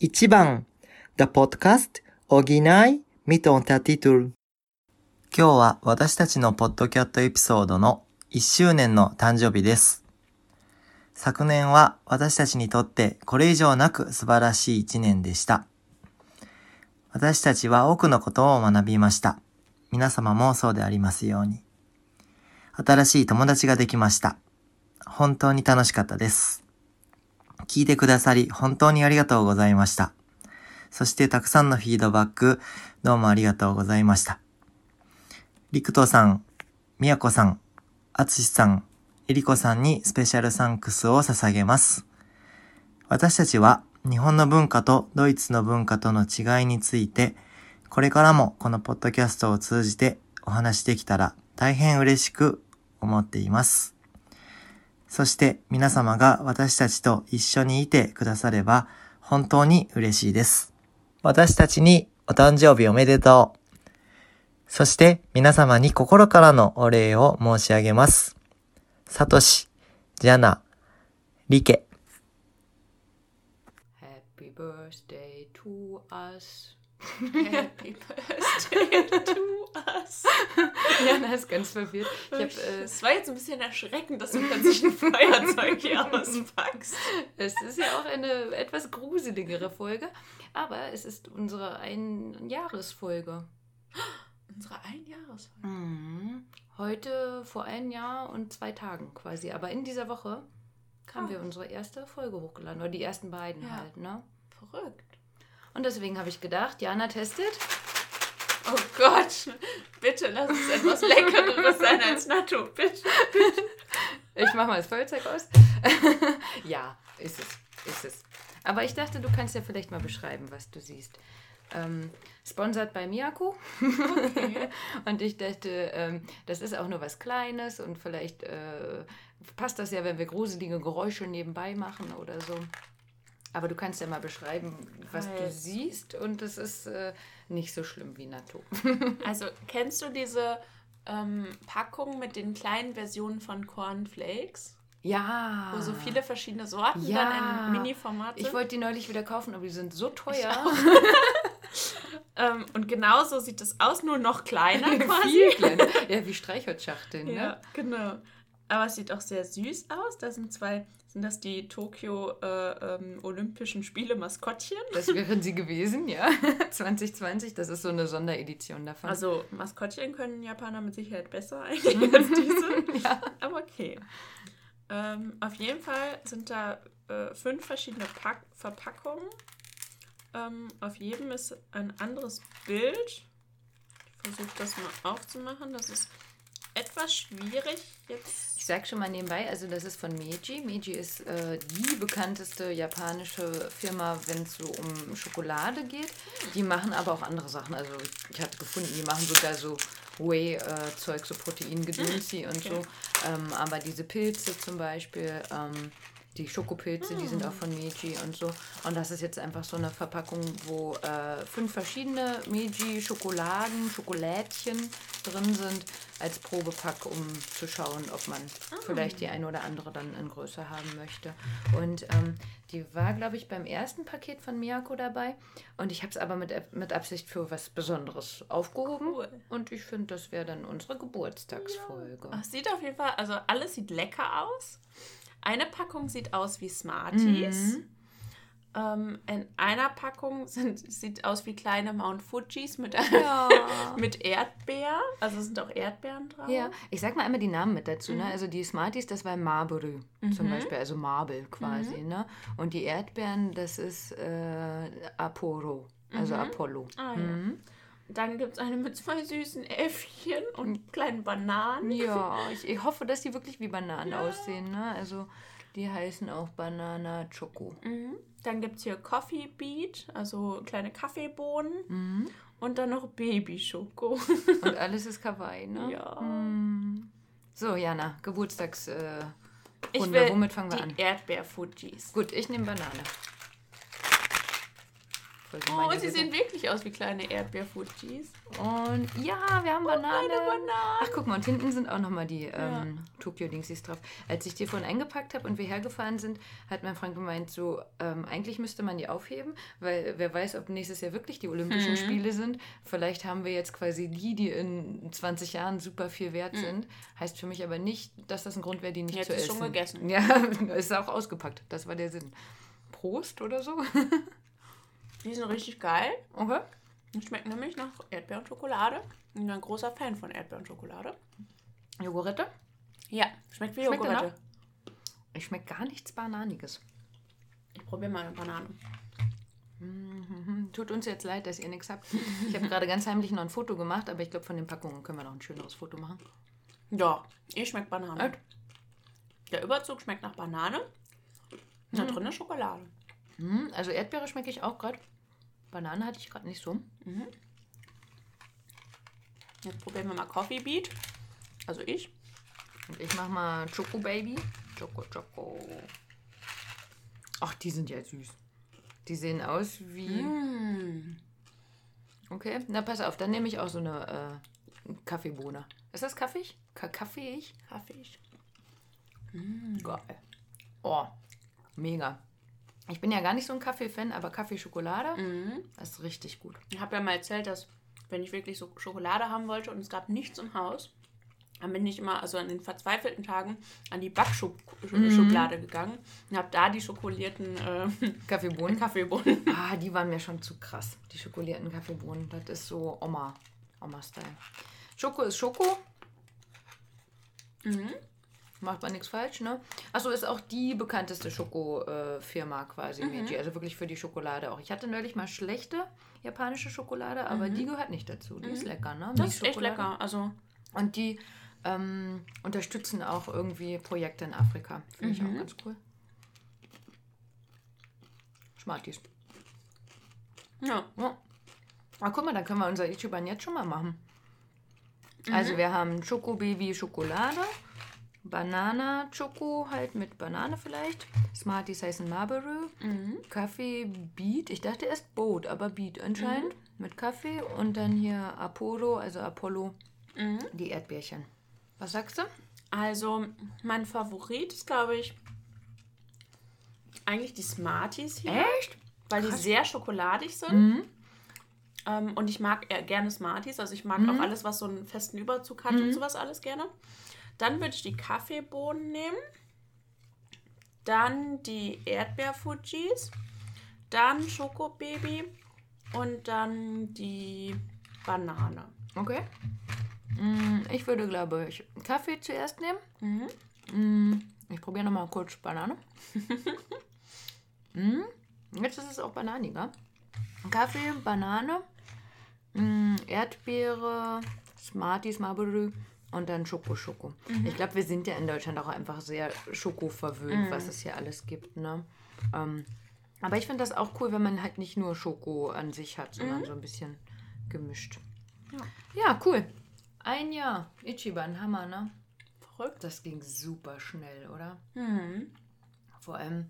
1番 The Podcast Original mit Untertitel 今日は私たちのポッドキャットエピソードの1周年の誕生日です。昨年は私たちにとってこれ以上なく素晴らしい1年でした。私たちは多くのことを学びました。皆様もそうでありますように。新しい友達ができました。本当に楽しかったです。聞いてくださり本当にありがとうございました。そしてたくさんのフィードバックどうもありがとうございました。りくとさん、みやこさん、あつしさん、えりこさんにスペシャルサンクスを捧げます。私たちは日本の文化とドイツの文化との違いについて、これからもこのポッドキャストを通じてお話できたら大変嬉しく思っています。そして皆様が私たちと一緒にいてくだされば本当に嬉しいです。私たちにお誕生日おめでとう。そして皆様に心からのお礼を申し上げます。サトシ、ジャナ、リケ。Happy birthday to us. Happy Birthday to us. Jana ist ganz verwirrt. Äh, Es war jetzt ein bisschen erschreckend, dass du plötzlich ein Feuerzeug hier auspackst. es ist ja auch eine etwas gruseligere Folge, aber es ist unsere Einjahresfolge. Unsere Einjahresfolge. Mhm. Heute vor einem Jahr und zwei Tagen quasi. Aber in dieser Woche haben Ah. wir unsere erste Folge hochgeladen. Oder die ersten beiden Ja. halt, ne? Verrückt. Und deswegen habe ich gedacht, Jana testet. Oh Gott, bitte lass es etwas Leckereres sein als Natto. Bitte. Ich mache mal das Feuerzeug aus. ja, ist es. Ist es. Aber ich dachte, du kannst ja vielleicht mal beschreiben, was du siehst. Ähm, sponsert bei Miyako. Okay. und ich dachte, ähm, das ist auch nur was Kleines und vielleicht äh, passt das ja, wenn wir gruselige Geräusche nebenbei machen oder so. Aber du kannst ja mal beschreiben, was du Halt. siehst und es ist äh, nicht so schlimm wie Natto. Also, kennst du diese ähm, Packung mit den kleinen Versionen von Cornflakes? ja. Wo so viele verschiedene Sorten Ja. dann in Mini-Format sind? Ich wollte die neulich wieder kaufen, aber die sind so teuer. ähm, und genauso sieht es aus, nur noch kleiner quasi. Viel kleiner. Ja, wie Streichholzschachteln, Ja, ne? genau. Aber es sieht auch sehr süß aus. Da sind zwei, sind das die Tokio äh, ähm, Olympischen Spiele Maskottchen? Das wären sie gewesen, ja. 2020, das ist so eine Sonderedition davon. Also Maskottchen können Japaner mit Sicherheit besser eigentlich als diese. ja. Aber okay. Ähm, auf jeden Fall sind da äh, fünf verschiedene Pack Verpackungen. Ähm, auf jedem ist ein anderes Bild. Ich versuche das mal aufzumachen. Das ist etwas schwierig jetzt. Ich sag schon mal nebenbei, also das ist von Meiji. Meiji ist äh, die bekannteste japanische Firma, wenn es so um Schokolade geht. Die machen aber auch andere Sachen. Also ich habe gefunden, die machen sogar so Whey-Zeug, so Proteingedönsi und so. Ähm, aber diese Pilze zum Beispiel, ähm, die Schokopilze, die sind auch von Meiji und so. Und das ist jetzt einfach so eine Verpackung, wo äh, fünf verschiedene Meiji-Schokoladen, Schokolädchen drin sind, als Probepack, um zu schauen, ob man vielleicht die eine oder andere dann in Größe haben möchte. Und ähm, die war, glaube ich, beim ersten Paket von Miyako dabei. Und ich habe es aber mit, mit Absicht für was Besonderes aufgehoben. Cool. Und ich finde, das wäre dann unsere Geburtstagsfolge. Ach, sieht auf jeden Fall, also alles sieht lecker aus. Eine Packung sieht aus wie Smarties. Mhm. Ähm, in einer Packung sind, sieht aus wie kleine Mount Fujis mit, Ja. mit Erdbeer. Also sind auch Erdbeeren drauf. Ja, ich sag mal einmal die Namen mit dazu. Ne? Also die Smarties, das war Marbury zum Beispiel, also Marble quasi. Ne? Und die Erdbeeren, das ist äh, Aporo, also Apollo. Ah, ja. Dann gibt es eine mit zwei süßen Äffchen und kleinen Bananen. Ja, ich, ich hoffe, dass die wirklich wie Bananen aussehen. Ne? Also die heißen auch Banana Choco. Mhm. Dann gibt es hier Coffee Beat, also kleine Kaffeebohnen. Mhm. Und dann noch Babyschoko. Und alles ist Kawaii, ne? Ja. Mhm. So, Jana, Geburtstags. Äh, Womit fangen wir die an? Erdbeer-Fujis. Gut, ich nehme Banane. Oh, sie sehen wirklich aus wie kleine Erdbeerfudgies. Und ja, wir haben Bananen. Bananen. Ach, guck mal, und hinten sind auch nochmal die ähm, Tokio-Dingsies drauf. Als ich die vorhin eingepackt habe und wir hergefahren sind, hat mein Freund gemeint, so, ähm, eigentlich müsste man die aufheben, weil wer weiß, ob nächstes Jahr wirklich die Olympischen Spiele sind. Vielleicht haben wir jetzt quasi die, die in 20 Jahren super viel wert sind. Heißt für mich aber nicht, dass das ein Grund wäre, die nicht Jetzt zu ist essen. schon gegessen. Ja, ist auch ausgepackt. Das war der Sinn. Prost oder so. Die sind richtig geil. Okay. Die schmecken nämlich nach Erdbeer und Schokolade. Ich bin ein großer Fan von Erdbeer und Schokolade. Jogurette? Ja, schmeckt wie Schmeckt Joghurtte. Ich schmeckt gar nichts Bananiges. Ich probiere mal eine Banane. Mhm. Tut uns jetzt leid, dass ihr nichts habt. Ich habe gerade ganz heimlich noch ein Foto gemacht, aber ich glaube, von den Packungen können wir noch ein schöneres Foto machen. Ja, ich schmeckt Banane. Der Überzug schmeckt nach Banane. Da drin ist Schokolade. Mhm, Also Erdbeere schmecke ich auch gerade. Banane hatte ich gerade nicht so. Jetzt probieren wir mal Coffee Beat. Also ich. Und ich mache mal Choco Baby. Choco Choco. Ach, die sind ja süß. Die sehen aus wie. Mm. Okay, na pass auf, dann nehme ich auch so eine äh, Kaffeebohne. Ist das kaffeig? Ka kaffeeig? Kaffee. Geil. Oh, mega. Ich bin ja gar nicht so ein Kaffee-Fan, aber Kaffee-Schokolade, Mhm. das ist richtig gut. Ich habe ja mal erzählt, dass wenn ich wirklich so Schokolade haben wollte und es gab nichts im Haus, dann bin ich immer, also an den verzweifelten Tagen, an die Backschublade gegangen und habe da die schokolierten äh, Kaffeebohnen. Kaffeebohnen. Ah, die waren mir schon zu krass. Die schokolierten Kaffeebohnen. Das ist so Oma. Oma-Style. Schoko ist Schoko. Mhm. Macht man nichts falsch, ne? Achso, ist auch die bekannteste Schoko-Firma quasi, Meiji. Also wirklich für die Schokolade auch. Ich hatte neulich mal schlechte japanische Schokolade, aber die gehört nicht dazu. Die ist lecker, ne? Das ist echt lecker. Also, Und die ähm, unterstützen auch irgendwie Projekte in Afrika. Finde ich auch ganz cool. Schmartis. ja. Ja. Ah, guck mal, dann können wir unser Ichiban jetzt schon mal machen. Also wir haben Schoko Baby Schokolade, Banana Schoko halt mit Banane vielleicht, Smarties heißen Marlboro, Kaffee Beat, ich dachte erst Boat, aber Beat anscheinend, mit Kaffee und dann hier Apollo, also Apollo, die Erdbeerchen. Was sagst du? Also, mein Favorit ist, glaube ich, eigentlich die Smarties hier. Echt? Weil die sehr schokoladig sind. Ähm, und ich mag gerne Smarties. Also ich mag auch alles, was so einen festen Überzug hat und sowas alles gerne. Dann würde ich die Kaffeebohnen nehmen. Dann die Erdbeerfudgies. Dann Schokobaby. Und dann die Banane. Okay. Mm, Ich würde, glaube ich, Kaffee zuerst nehmen. Mhm. Mm, Ich probiere nochmal kurz Banane. Mm, Jetzt ist es auch bananiger. Kaffee, Banane, Erdbeere, Smarties, Marlboro und dann Schoko Schoko. Ich glaube, wir sind ja in Deutschland auch einfach sehr Schoko verwöhnt, was es hier alles gibt. Ne? Ähm, aber ich finde das auch cool, wenn man halt nicht nur Schoko an sich hat, sondern so ein bisschen gemischt. Ja, cool. Ein Jahr. Ichiban, Hammer, ne? Verrückt. Das ging super schnell, oder? Mhm. Vor allem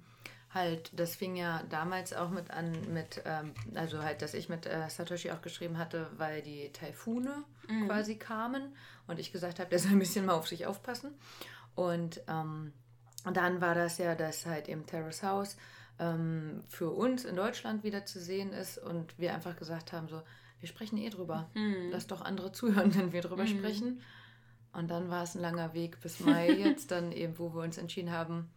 halt, das fing ja damals auch mit an, mit, ähm, also halt, dass ich mit äh, Satoshi auch geschrieben hatte, weil die Taifune quasi kamen und ich gesagt habe, der soll ein bisschen mal auf sich aufpassen. Und ähm, dann war das ja, dass halt eben Terrace House ähm, für uns in Deutschland wieder zu sehen ist und wir einfach gesagt haben, so, wir sprechen eh drüber. Lass doch andere zuhören, wenn wir drüber sprechen. Und dann war es ein langer Weg bis Mai jetzt dann eben, wo wir uns entschieden haben,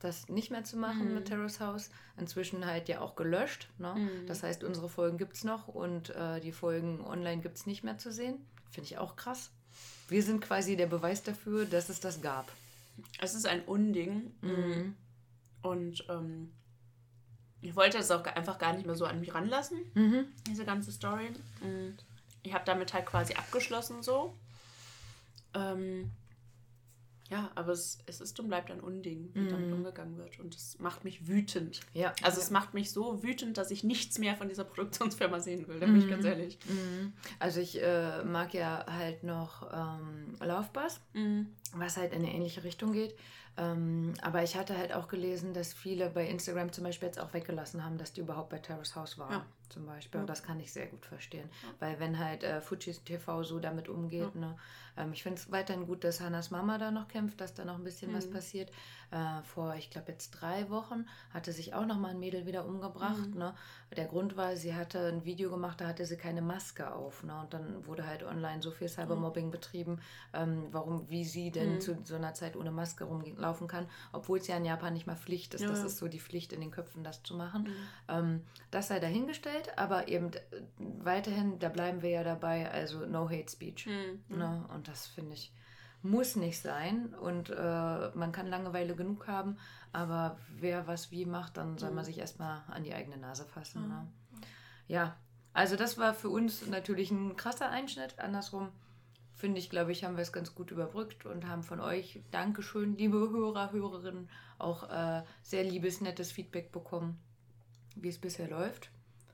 das nicht mehr zu machen mit Terrace House. Inzwischen halt ja auch gelöscht. Ne? Das heißt, unsere Folgen gibt es noch und äh, die Folgen online gibt es nicht mehr zu sehen. Finde ich auch krass. Wir sind quasi der Beweis dafür, dass es das gab. Es ist ein Unding. Und ähm, ich wollte das auch einfach gar nicht mehr so an mich ranlassen, diese ganze Story. Und ich habe damit halt quasi abgeschlossen so. Ähm, ja, aber es, es ist und bleibt ein Unding, wie damit umgegangen wird. Und es macht mich wütend. Ja. Also es macht mich so wütend, dass ich nichts mehr von dieser Produktionsfirma sehen will, da bin ich ganz ehrlich. Also ich äh, mag ja halt noch ähm, Laufbus, was halt in eine ähnliche Richtung geht. Ähm, aber ich hatte halt auch gelesen, dass viele bei Instagram zum Beispiel jetzt auch weggelassen haben, dass die überhaupt bei Terrace House waren. Ja. Zum Beispiel. Ja. Und das kann ich sehr gut verstehen. Weil wenn halt äh, Fujis TV so damit umgeht, ne, ähm, ich finde es weiterhin gut, dass Hannas Mama da noch kämpft, dass da noch ein bisschen was Mhm. passiert. Äh, vor, ich glaube, jetzt drei Wochen hatte sich auch noch mal ein Mädel wieder umgebracht. Mhm. Ne? Der Grund war, sie hatte ein Video gemacht, da hatte sie keine Maske auf. Ne? Und dann wurde halt online so viel Cybermobbing betrieben, ähm, warum, wie sie denn Mhm. zu so einer Zeit ohne Maske rumlaufen kann, obwohl es ja in Japan nicht mal Pflicht ist. Ja. Das ist so die Pflicht in den Köpfen, das zu machen. Mhm. Ähm, das sei dahingestellt, aber eben äh, weiterhin, da bleiben wir ja dabei, also no hate speech. Mhm. Ne? Und das finde ich, muss nicht sein. Und äh, man kann Langeweile genug haben, aber wer was wie macht, dann soll man Mhm. sich erstmal an die eigene Nase fassen. Mhm. Ne? Ja, also das war für uns natürlich ein krasser Einschnitt. Andersrum finde ich, glaube ich, haben wir es ganz gut überbrückt und haben von euch, Dankeschön, liebe Hörer, Hörerinnen, auch äh, sehr liebes, nettes Feedback bekommen, wie es bisher läuft,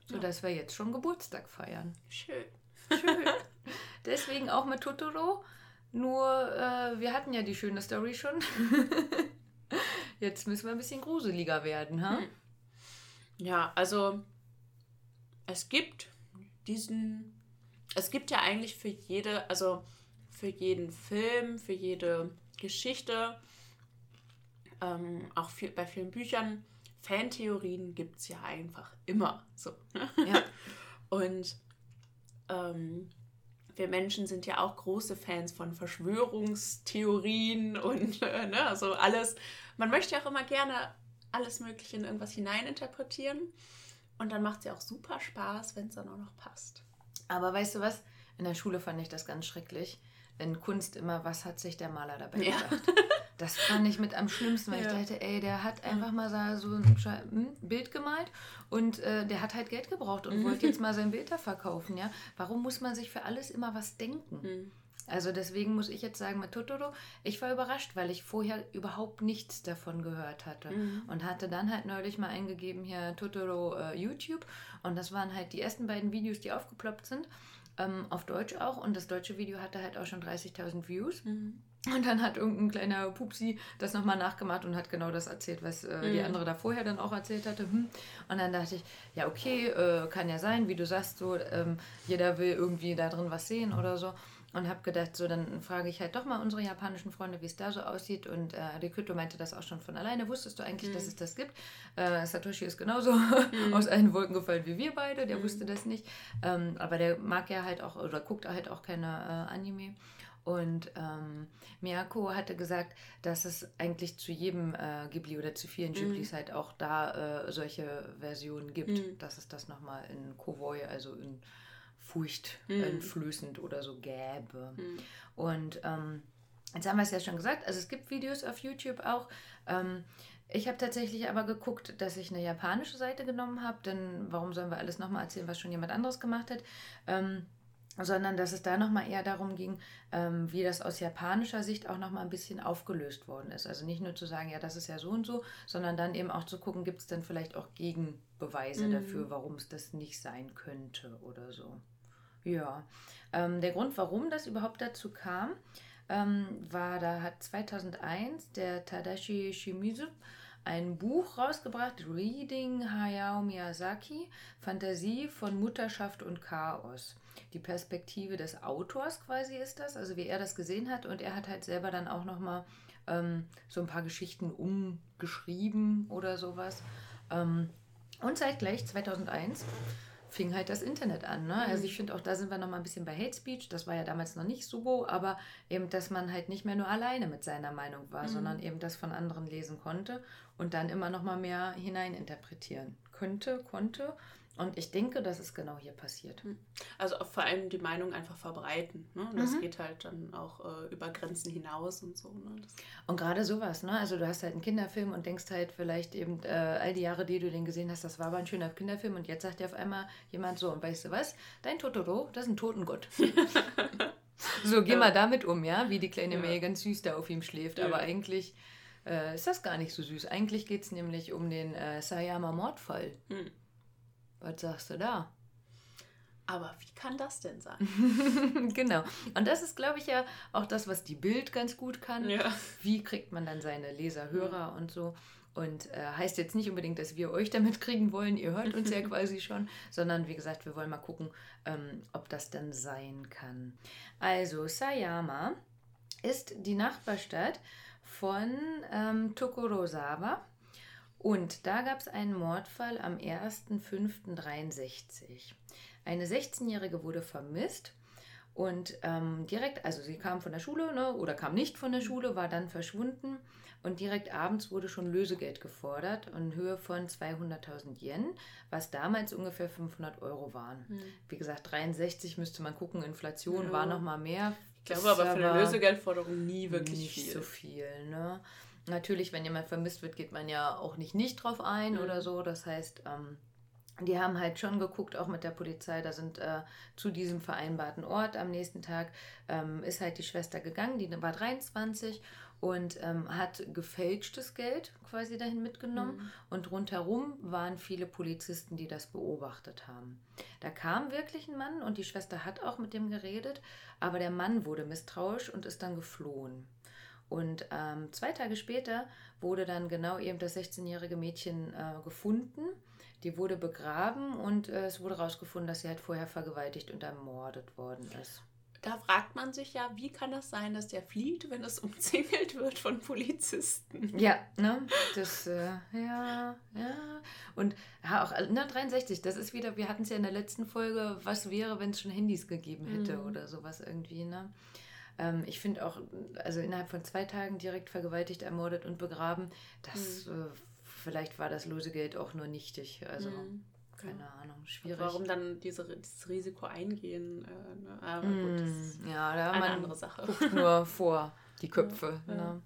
sodass wir jetzt schon Geburtstag feiern. Schön. Schön. Deswegen auch mit Totoro. Nur, äh, wir hatten ja die schöne Story schon. Jetzt müssen wir ein bisschen gruseliger werden, ha? Hm. Ja, also es gibt diesen, es gibt ja eigentlich für jede, also für jeden Film, für jede Geschichte, ähm, auch viel, bei vielen Büchern, Fantheorien gibt es ja einfach immer so. Ja. Und ähm, wir Menschen sind ja auch große Fans von Verschwörungstheorien und äh, ne, also alles. Man möchte ja auch immer gerne alles Mögliche in irgendwas hineininterpretieren. Und dann macht es ja auch super Spaß, wenn es dann auch noch passt. Aber weißt du was? In der Schule fand ich das ganz schrecklich. In Kunst immer, was hat sich der Maler dabei Ja. gedacht? Das fand ich mit am schlimmsten, weil ich Ja. dachte, ey, der hat einfach mal so- ein Sche- hm, Bild gemalt und äh, der hat halt Geld gebraucht und Mhm. wollte jetzt mal sein Bild da verkaufen, ja? Warum muss man sich für alles immer was denken? Hm. Also deswegen muss ich jetzt sagen, mit Totoro, ich war überrascht, weil ich vorher überhaupt nichts davon gehört hatte. Mhm. Und hatte dann halt neulich mal eingegeben hier Totoro äh, YouTube. Und das waren halt die ersten beiden Videos, die aufgeploppt sind. Ähm, auf Deutsch auch. Und das deutsche Video hatte halt auch schon 30.000 Views. Mhm. Und dann hat irgendein kleiner Pupsi das nochmal nachgemacht und hat genau das erzählt, was äh, die Mhm. andere da vorher dann auch erzählt hatte. Hm. Und dann dachte ich, ja, okay, äh, kann ja sein, wie du sagst, so, ähm, jeder will irgendwie da drin was sehen oder so. Und habe gedacht, so, dann frage ich halt doch mal unsere japanischen Freunde, wie es da so aussieht. Und äh, Rikuto meinte das auch schon von alleine. Wusstest du eigentlich, dass es das gibt? Äh, Satoshi ist genauso aus allen Wolken gefallen wie wir beide. Der wusste das nicht. Ähm, aber der mag ja halt auch, oder guckt halt auch keine äh, Anime. Und ähm, Miyako hatte gesagt, dass es eigentlich zu jedem äh, Ghibli oder zu vielen Ghiblis halt auch da äh, solche Versionen gibt, Mhm. dass es das nochmal in Kowoi, also in Furcht Mhm. einflößend oder so gäbe. Mhm. Und ähm, jetzt haben wir es ja schon gesagt, also es gibt Videos auf YouTube auch. Ähm, ich habe tatsächlich aber geguckt, dass ich eine japanische Seite genommen habe, denn warum sollen wir alles nochmal erzählen, was schon jemand anderes gemacht hat? Ähm, sondern dass es da nochmal eher darum ging, ähm, wie das aus japanischer Sicht auch nochmal ein bisschen aufgelöst worden ist. Also nicht nur zu sagen, ja, das ist ja so und so, sondern dann eben auch zu gucken, gibt es denn vielleicht auch Gegenbeweise Mhm. dafür, warum es das nicht sein könnte oder so. Ja, ähm, der Grund, warum das überhaupt dazu kam, ähm, war, da hat 2001 der Tadashi Shimizu ein Buch rausgebracht, Reading Hayao Miyazaki, Fantasie von Mutterschaft und Chaos. Die Perspektive des Autors quasi ist das, also wie er das gesehen hat. Und er hat halt selber dann auch nochmal ähm, so ein paar Geschichten umgeschrieben oder sowas. Ähm, und zeitgleich, 2001, fing halt das Internet an. Ne? Also ich finde auch, da sind wir noch mal ein bisschen bei Hate Speech. Das war ja damals noch nicht so, aber eben, dass man halt nicht mehr nur alleine mit seiner Meinung war, Mhm. sondern eben das von anderen lesen konnte und dann immer noch mal mehr hineininterpretieren könnte, konnte. Und ich denke, das ist genau hier passiert. Also auch vor allem die Meinung einfach verbreiten. Ne? Und das Mhm. geht halt dann auch äh, über Grenzen hinaus und so. Ne? Und gerade sowas, ne? Also du hast halt einen Kinderfilm und denkst halt vielleicht eben äh, all die Jahre, die du den gesehen hast, das war aber ein schöner Kinderfilm und jetzt sagt dir auf einmal jemand so, und weißt du was? Dein Totoro, das ist ein Totengott. so, geh Ja. mal damit um, ja? Wie die kleine Ja. May ganz süß da auf ihm schläft. Ja. Aber eigentlich äh, ist das gar nicht so süß. Eigentlich geht es nämlich um den äh, Sayama-Mordfall. hm. Was sagst du da? Aber wie kann das denn sein? genau. Und das ist, glaube ich, ja auch das, was die Bild ganz gut kann. Ja. Wie kriegt man dann seine Leser, Hörer und so. Und äh, heißt jetzt nicht unbedingt, dass wir euch damit kriegen wollen, ihr hört uns ja quasi schon, sondern wie gesagt, wir wollen mal gucken, ähm, ob das dann sein kann. Also, Sayama ist die Nachbarstadt von ähm, Tokorozawa. Und da gab es einen Mordfall am 1.5.63. Eine 16-Jährige wurde vermisst und ähm, direkt, also sie kam von der Schule ne, oder kam nicht von der Schule, war dann verschwunden und direkt abends wurde schon Lösegeld gefordert in Höhe von 200.000 Yen, was damals ungefähr 500 Euro waren. Hm. Wie gesagt, 63 müsste man gucken, Inflation Ja. war noch mal mehr. Ich glaube aber für eine Lösegeldforderung nie wirklich nicht viel. so viel. Ne? Natürlich, wenn jemand vermisst wird, geht man ja auch nicht nicht drauf ein Mhm. oder so. Das heißt, ähm, die haben halt schon geguckt, auch mit der Polizei, da sind äh, zu diesem vereinbarten Ort am nächsten Tag, ähm, ist halt die Schwester gegangen, die war 23 und ähm, hat gefälschtes Geld quasi dahin mitgenommen. Mhm. Und rundherum waren viele Polizisten, die das beobachtet haben. Da kam wirklich ein Mann und die Schwester hat auch mit dem geredet, aber der Mann wurde misstrauisch und ist dann geflohen. Und ähm, zwei Tage später wurde dann genau eben das 16-jährige Mädchen äh, gefunden. Die wurde begraben und äh, es wurde herausgefunden, dass sie halt vorher vergewaltigt und ermordet worden ist. Da fragt man sich ja, wie kann das sein, dass der flieht, wenn es umzingelt wird von Polizisten? Ja, ne? Das, äh, ja, ja. Und ja, auch, äh, ne, 63, das ist wieder, wir hatten es ja in der letzten Folge, was wäre, wenn es schon Handys gegeben hätte Mhm. oder sowas irgendwie, ne? Ähm, ich finde auch, also innerhalb von zwei Tagen direkt vergewaltigt, ermordet und begraben, das, äh, vielleicht war das Lösegeld auch nur nichtig. Also, Mhm. keine Ahnung, schwierig. Warum dann diese, dieses Risiko eingehen? Äh, ne? Aber gut, das ist Mm, ja, da eine man andere Sache. guckt nur vor die Köpfe. Ja, Ja, ja. ne?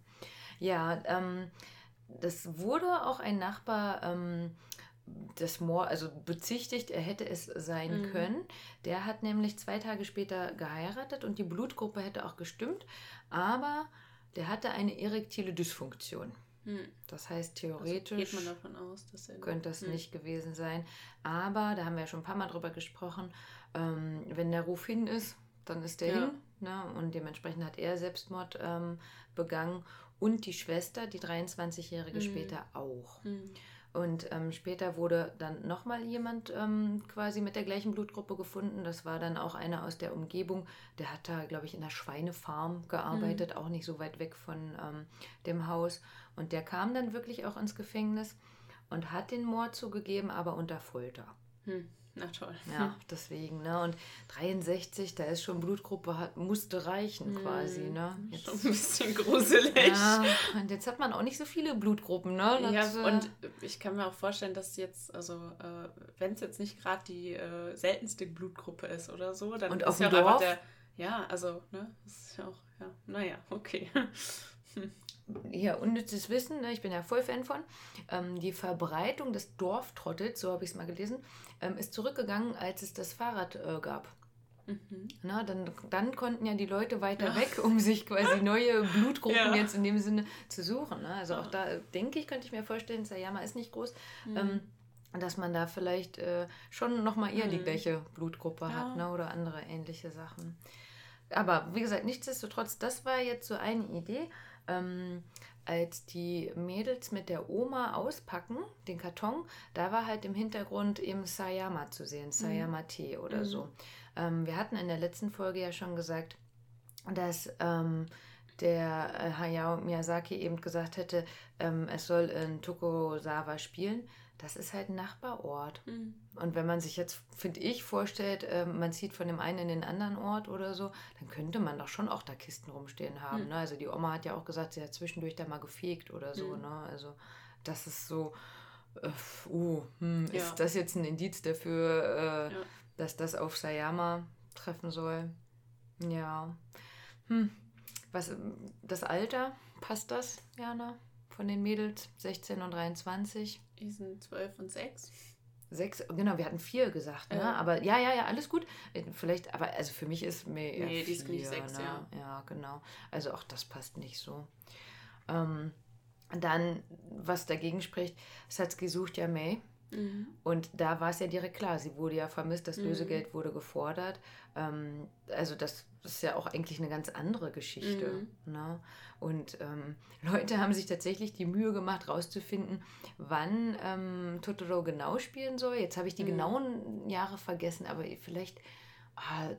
ja ähm, das wurde auch ein Nachbar ähm, des Mord, also bezichtigt, er hätte es sein Mhm. können. Der hat nämlich zwei Tage später geheiratet und die Blutgruppe hätte auch gestimmt, aber der hatte eine erektile Dysfunktion. Hm. Das heißt, Also theoretisch davon aus, könnte das Hm. nicht gewesen sein. Aber, da haben wir ja schon ein paar Mal drüber gesprochen, ähm, wenn der Ruf hin ist, dann ist der Ja. hin. Ne? Und dementsprechend hat er Selbstmord ähm, begangen und die Schwester, die 23-Jährige, Mhm. später auch. Hm. Und ähm, später wurde dann nochmal jemand ähm, quasi mit der gleichen Blutgruppe gefunden. Das war dann auch einer aus der Umgebung. Der hat da, glaube ich, in der Schweinefarm gearbeitet, auch nicht so weit weg von ähm, dem Haus. Und der kam dann wirklich auch ins Gefängnis und hat den Mord zugegeben, aber unter Folter. Hm. Na toll. Ja, deswegen, ne? Und 63, da ist schon Blutgruppe, hat, musste reichen quasi, ne? Hm. Jetzt, Schon ein bisschen gruselig. ja, und jetzt hat man auch nicht so viele Blutgruppen, ne? Ja, Das, äh, und ich kann mir auch vorstellen, dass jetzt, also äh, wenn es jetzt nicht gerade die äh, seltenste Blutgruppe ist oder so, dann Und ist auf ja auch einfach Dorf? der, ja, also, ne, das ist ja auch, ja, naja, okay. hier unnützes Wissen, ne, ich bin ja voll Fan von. Ähm, die Verbreitung des Dorftrottels, so habe ich es mal gelesen, ähm, ist zurückgegangen, als es das Fahrrad äh, gab. Mhm. Na, dann, dann konnten ja die Leute weiter Ja. weg, um sich quasi neue Blutgruppen Ja. jetzt in dem Sinne zu suchen. Ne? Also auch da äh, denke ich, könnte ich mir vorstellen, Sayama ist nicht groß, Mhm. ähm, dass man da vielleicht äh, schon nochmal eher die Mhm. gleiche Blutgruppe Ja. hat ne? oder andere ähnliche Sachen. Aber wie gesagt, nichtsdestotrotz, das war jetzt so eine Idee. Ähm, als die Mädels mit der Oma auspacken, den Karton, da war halt im Hintergrund eben Sayama zu sehen, Sayama Tee oder Mhm. so. Ähm, wir hatten in der letzten Folge ja schon gesagt, dass ähm, der äh, Hayao Miyazaki eben gesagt hätte, ähm, es soll in Tokorozawa spielen. Das ist halt ein Nachbarort. Mhm. Und wenn man sich jetzt, finde ich, vorstellt, äh, man zieht von dem einen in den anderen Ort oder so, dann könnte man doch schon auch da Kisten rumstehen haben. Hm. Ne? Also die Oma hat ja auch gesagt, sie hat zwischendurch da mal gefegt oder so. Hm. Ne? Also das ist so, äh, uh, hm, Ja. ist das jetzt ein Indiz dafür, äh, Ja. dass das auf Sayama treffen soll? Ja. Hm. Was, das Alter, passt das, Jana? Von den Mädels, 16 und 23? Die sind 12 und 6. Sechs, genau, wir hatten vier gesagt, ne? Ja. Aber ja, ja, ja, alles gut. Äh, Vielleicht, aber also für mich ist mir Nee, die ist nicht sechs, ne? ja. Ja, genau. Also auch das passt nicht so. Ähm, dann, was dagegen spricht, Satsuki sucht ja May. Mhm. Und da war es ja direkt klar, sie wurde ja vermisst, das mhm. Lösegeld wurde gefordert. Ähm, also das ist ja auch eigentlich eine ganz andere Geschichte. Mhm. Ne? Und ähm, Leute haben sich tatsächlich die Mühe gemacht, rauszufinden, wann ähm, Totoro genau spielen soll. Jetzt habe ich die mhm. genauen Jahre vergessen, aber vielleicht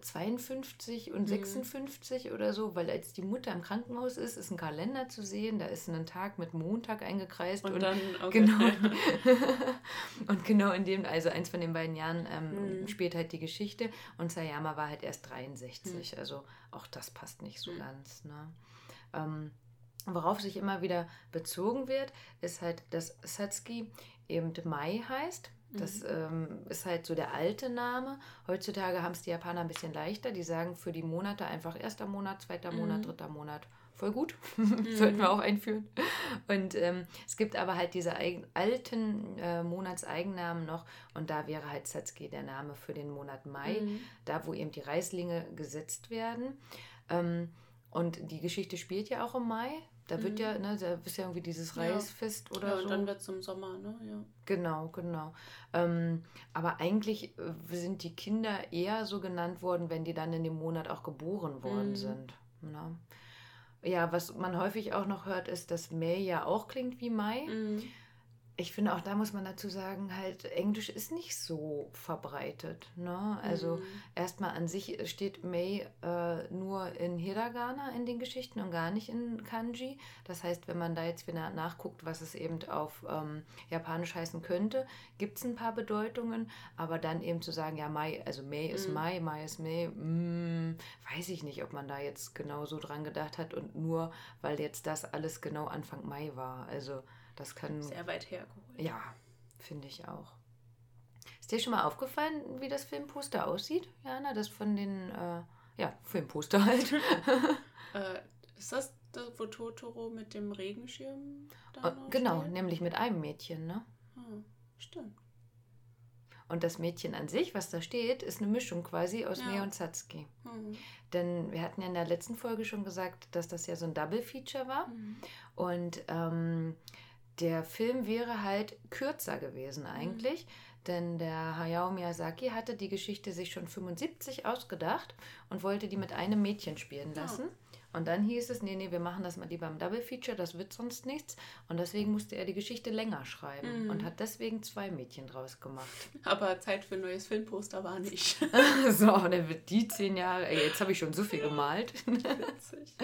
52 und 56 mhm. oder so, weil als die Mutter im Krankenhaus ist, ist ein Kalender zu sehen, da ist ein Tag mit Montag eingekreist und, und dann okay. genau und genau in dem also eins von den beiden Jahren ähm, mhm. spielt halt die Geschichte und Sayama war halt erst 63, mhm. also auch das passt nicht so mhm. ganz. Ne? Ähm, worauf sich immer wieder bezogen wird, ist halt, dass Satsuki eben Mai heißt das mhm. ähm, ist halt so der alte Name. Heutzutage haben es die Japaner ein bisschen leichter. Die sagen für die Monate einfach erster Monat, zweiter Monat, mhm. dritter Monat. Voll gut. Mhm. Sollten wir auch einführen. Und ähm, es gibt aber halt diese alten äh, Monatseigennamen noch. Und da wäre halt Satsuki der Name für den Monat Mai. Mhm. Da, wo eben die Reislinge gesetzt werden. Ähm, und die Geschichte spielt ja auch im Mai. Da wird mhm. ja, ne, da ist ja irgendwie dieses Reisfest ja. oder ja, so. Ja, und dann wird es im Sommer, ne? Ja. Genau, genau. Ähm, aber eigentlich äh, sind die Kinder eher so genannt worden, wenn die dann in dem Monat auch geboren worden mhm. sind. Ne? Ja, was man häufig auch noch hört, ist, dass May ja auch klingt wie Mai. Mhm ich finde auch da muss man dazu sagen, halt Englisch ist nicht so verbreitet. Ne? Also mhm. erstmal an sich steht May äh, nur in Hiragana in den Geschichten und gar nicht in Kanji. Das heißt, wenn man da jetzt wieder nachguckt, was es eben auf ähm, Japanisch heißen könnte, gibt es ein paar Bedeutungen, aber dann eben zu sagen, ja, Mai, also May ist mhm. Mai, Mai ist May, mh, hm, weiß ich nicht, ob man da jetzt genau so dran gedacht hat und nur, weil jetzt das alles genau Anfang Mai war. Also das kann. Sehr weit hergeholt. Ja, finde ich auch. Ist dir schon mal aufgefallen, wie das Filmposter aussieht, Jana? Das von den, äh, ja, Filmposter halt. äh, ist das, das, wo Totoro mit dem Regenschirm da oh, Genau, steht? nämlich mit einem Mädchen, ne? Hm, stimmt. Und das Mädchen an sich, was da steht, ist eine Mischung quasi aus ja. Mei und Satsuki. Mhm. Denn wir hatten ja in der letzten Folge schon gesagt, dass das ja so ein Double-Feature war. Mhm. Und ähm, der Film wäre halt kürzer gewesen eigentlich, mhm. denn der Hayao Miyazaki hatte die Geschichte sich schon 75 ausgedacht und wollte die mit einem Mädchen spielen lassen. Ja. Und dann hieß es, nee, nee, wir machen das mal lieber im Double Feature, das wird sonst nichts. Und deswegen musste er die Geschichte länger schreiben mhm. und hat deswegen zwei Mädchen draus gemacht. Aber Zeit für ein neues Filmposter war nicht. so, dann wird die zehn Jahre, ey, jetzt habe ich schon so viel gemalt. Witzig.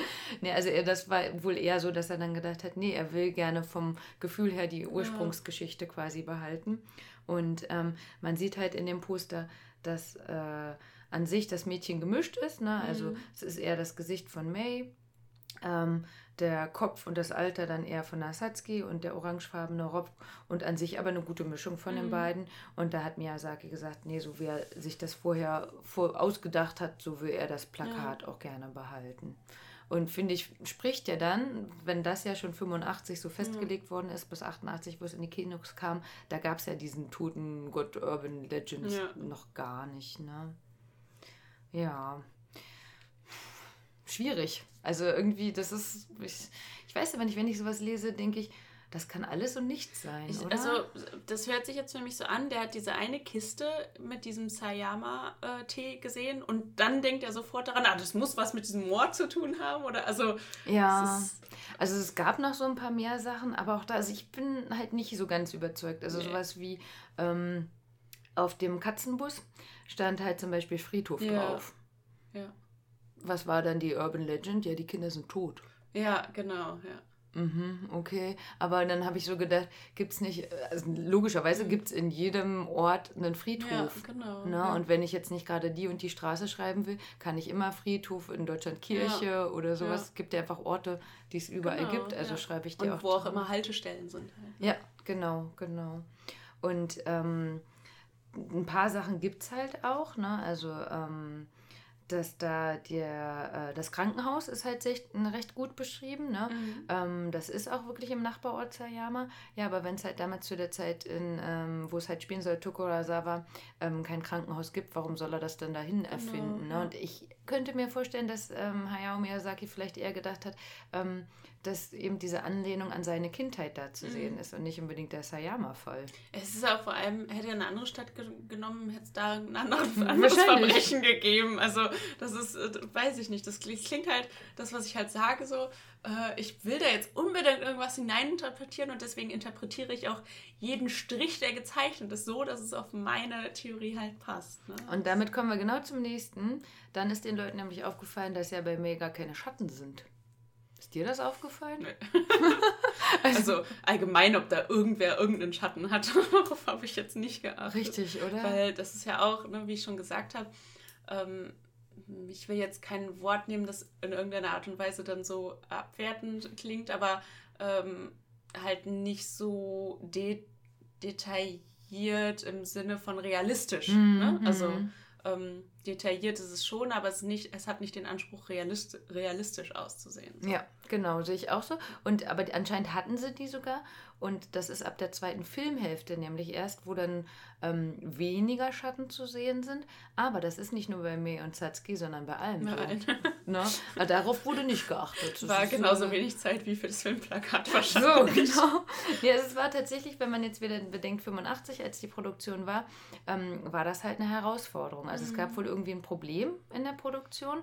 nee, also er, das war wohl eher so, dass er dann gedacht hat, nee, er will gerne vom Gefühl her die Ursprungsgeschichte ja. quasi behalten. Und ähm, man sieht halt in dem Poster, dass... Äh, an sich das Mädchen gemischt ist. Ne? Also mhm. es ist eher das Gesicht von May. Ähm, der Kopf und das Alter dann eher von Nasatsuki und der orangefarbene Rock und an sich aber eine gute Mischung von mhm. den beiden. Und da hat Miyazaki gesagt, nee, so wie er sich das vorher vor, ausgedacht hat, so will er das Plakat ja. auch gerne behalten. Und finde ich, spricht ja dann, wenn das ja schon 85 so festgelegt mhm. worden ist, bis 88, wo es in die Kinos kam, da gab es ja diesen toten Gott Urban Legends ja. noch gar nicht. Ne? Ja. Schwierig. Also irgendwie, das ist. Ich, ich weiß aber nicht, wenn ich sowas lese, denke ich, das kann alles und nichts sein. Ich, also, das hört sich jetzt für mich so an, der hat diese eine Kiste mit diesem Sayama-Tee gesehen und dann denkt er sofort daran, ah, das muss was mit diesem Mord zu tun haben. Oder also. Ja. Es also es gab noch so ein paar mehr Sachen, aber auch da, also ich bin halt nicht so ganz überzeugt. Also nee. sowas wie ähm, auf dem Katzenbus stand halt zum Beispiel Friedhof ja. drauf. Ja. Was war dann die Urban Legend? Ja, die Kinder sind tot. Ja, genau, ja. Mhm, okay. Aber dann habe ich so gedacht, gibt es nicht, also logischerweise mhm. gibt es in jedem Ort einen Friedhof. Ja, genau. Ne? Ja. Und wenn ich jetzt nicht gerade die und die Straße schreiben will, kann ich immer Friedhof in Deutschland Kirche ja. oder sowas. Es gibt ja einfach Orte, die es überall genau, gibt. Also schreibe ich die und auch. Wo auch immer Haltestellen sind. Halt. Ne? Ja, genau, genau. Und ähm, ein paar Sachen gibt es halt auch, ne? Also, ähm, dass da der, äh, das Krankenhaus ist halt recht, recht gut beschrieben. Ne? Mhm. Ähm, das ist auch wirklich im Nachbarort Sayama. Ja, aber wenn es halt damals zu der Zeit, in, ähm, wo es halt spielen soll, Tokurasawa, ähm, kein Krankenhaus gibt, warum soll er das dann dahin genau, erfinden? Genau, ne? Und ich könnte mir vorstellen, dass ähm, Hayao Miyazaki vielleicht eher gedacht hat, ähm, dass eben diese Anlehnung an seine Kindheit da zu sehen ist und nicht unbedingt der Sayama-Fall. Es ist auch vor allem, hätte er eine andere Stadt ge genommen, hätte es da ein anderes, anderes Verbrechen gegeben. Also das ist, äh, weiß ich nicht, das klingt halt, das, was ich halt sage, so, äh, ich will da jetzt unbedingt irgendwas hineininterpretieren und deswegen interpretiere ich auch jeden Strich, der gezeichnet ist, so, dass es auf meine Theorie halt passt. Ne? Und damit kommen wir genau zum nächsten. Dann ist den Leuten nämlich aufgefallen, dass ja bei mir gar keine Schatten sind. Ist dir das aufgefallen? Nee. also, also, allgemein, ob da irgendwer irgendeinen Schatten hat, darauf habe ich jetzt nicht geachtet. Richtig, oder? Weil das ist ja auch, ne, wie ich schon gesagt habe, ähm, ich will jetzt kein Wort nehmen, das in irgendeiner Art und Weise dann so abwertend klingt, aber ähm, halt nicht so de detailliert im Sinne von realistisch. Mm ne? Also mhm. ähm, detailliert ist es schon, aber es, nicht, es hat nicht den Anspruch, realist, realistisch auszusehen. So. Ja, genau, sehe ich auch so. Und aber anscheinend hatten sie die sogar. Und das ist ab der zweiten Filmhälfte nämlich erst, wo dann ähm, weniger Schatten zu sehen sind. Aber das ist nicht nur bei Mei und Satsuki, sondern bei allem. Nein. Ne? Darauf wurde nicht geachtet. Das war genauso so, wenig Zeit wie für das Filmplakat wahrscheinlich. So, genau. Ja, es war tatsächlich, wenn man jetzt wieder bedenkt, 85, als die Produktion war, ähm, war das halt eine Herausforderung. Also mhm. es gab mhm. wohl irgendwie ein Problem in der Produktion,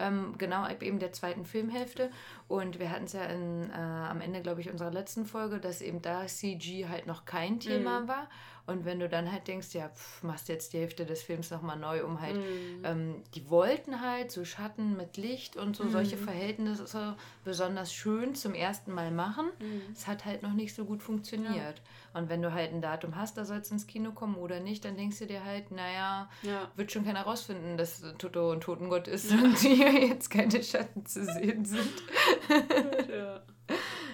ähm, genau eben der zweiten Filmhälfte. Und wir hatten es ja in, äh, am Ende, glaube ich, unserer letzten Folge, dass eben da CG halt noch kein Thema mhm. war. Und wenn du dann halt denkst, ja, pff, machst jetzt die Hälfte des Films nochmal neu, um halt, mhm. ähm, die wollten halt so Schatten mit Licht und so mhm. solche Verhältnisse besonders schön zum ersten Mal machen. Mhm. Es hat halt noch nicht so gut funktioniert. Ja. Und wenn du halt ein Datum hast, da soll es ins Kino kommen oder nicht, dann denkst du dir halt, naja, ja. wird schon keiner rausfinden, dass Toto und Totengott ist ja. und hier jetzt keine Schatten zu sehen sind. ja.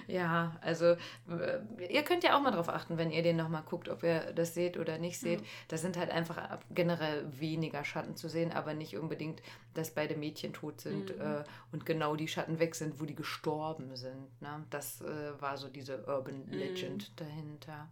Ja, also äh, ihr könnt ja auch mal drauf achten, wenn ihr den nochmal guckt, ob ihr das seht oder nicht seht. Ja. Da sind halt einfach generell weniger Schatten zu sehen, aber nicht unbedingt, dass beide Mädchen tot sind mhm. äh, und genau die Schatten weg sind, wo die gestorben sind. Ne? Das äh, war so diese Urban Legend mhm. dahinter.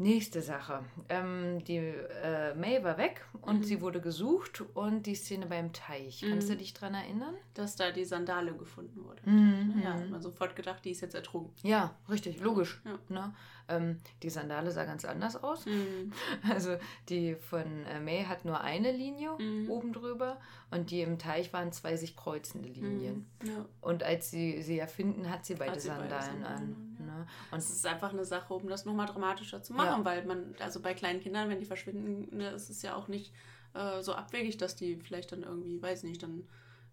Nächste Sache. Ähm, die äh, May war weg und mhm. sie wurde gesucht und die Szene beim Teich. Mhm. Kannst du dich daran erinnern? Dass da die Sandale gefunden wurde. Mhm. Ja, hat man sofort gedacht, die ist jetzt ertrunken. Ja, richtig, logisch. Ja. Ne? Ähm, die Sandale sah ganz anders aus. Mhm. Also die von äh, May hat nur eine Linie mhm. oben drüber und die im Teich waren zwei sich kreuzende Linien. Mhm. Ja. Und als sie sie erfinden, hat sie beide hat sie Sandalen beide Sandalen an. Ja. Ne? Und es ist einfach eine Sache, um das nochmal dramatischer zu machen, weil man, also bei kleinen Kindern, wenn die verschwinden, ne, ist es ja auch nicht äh, so abwegig, dass die vielleicht dann irgendwie, weiß nicht, dann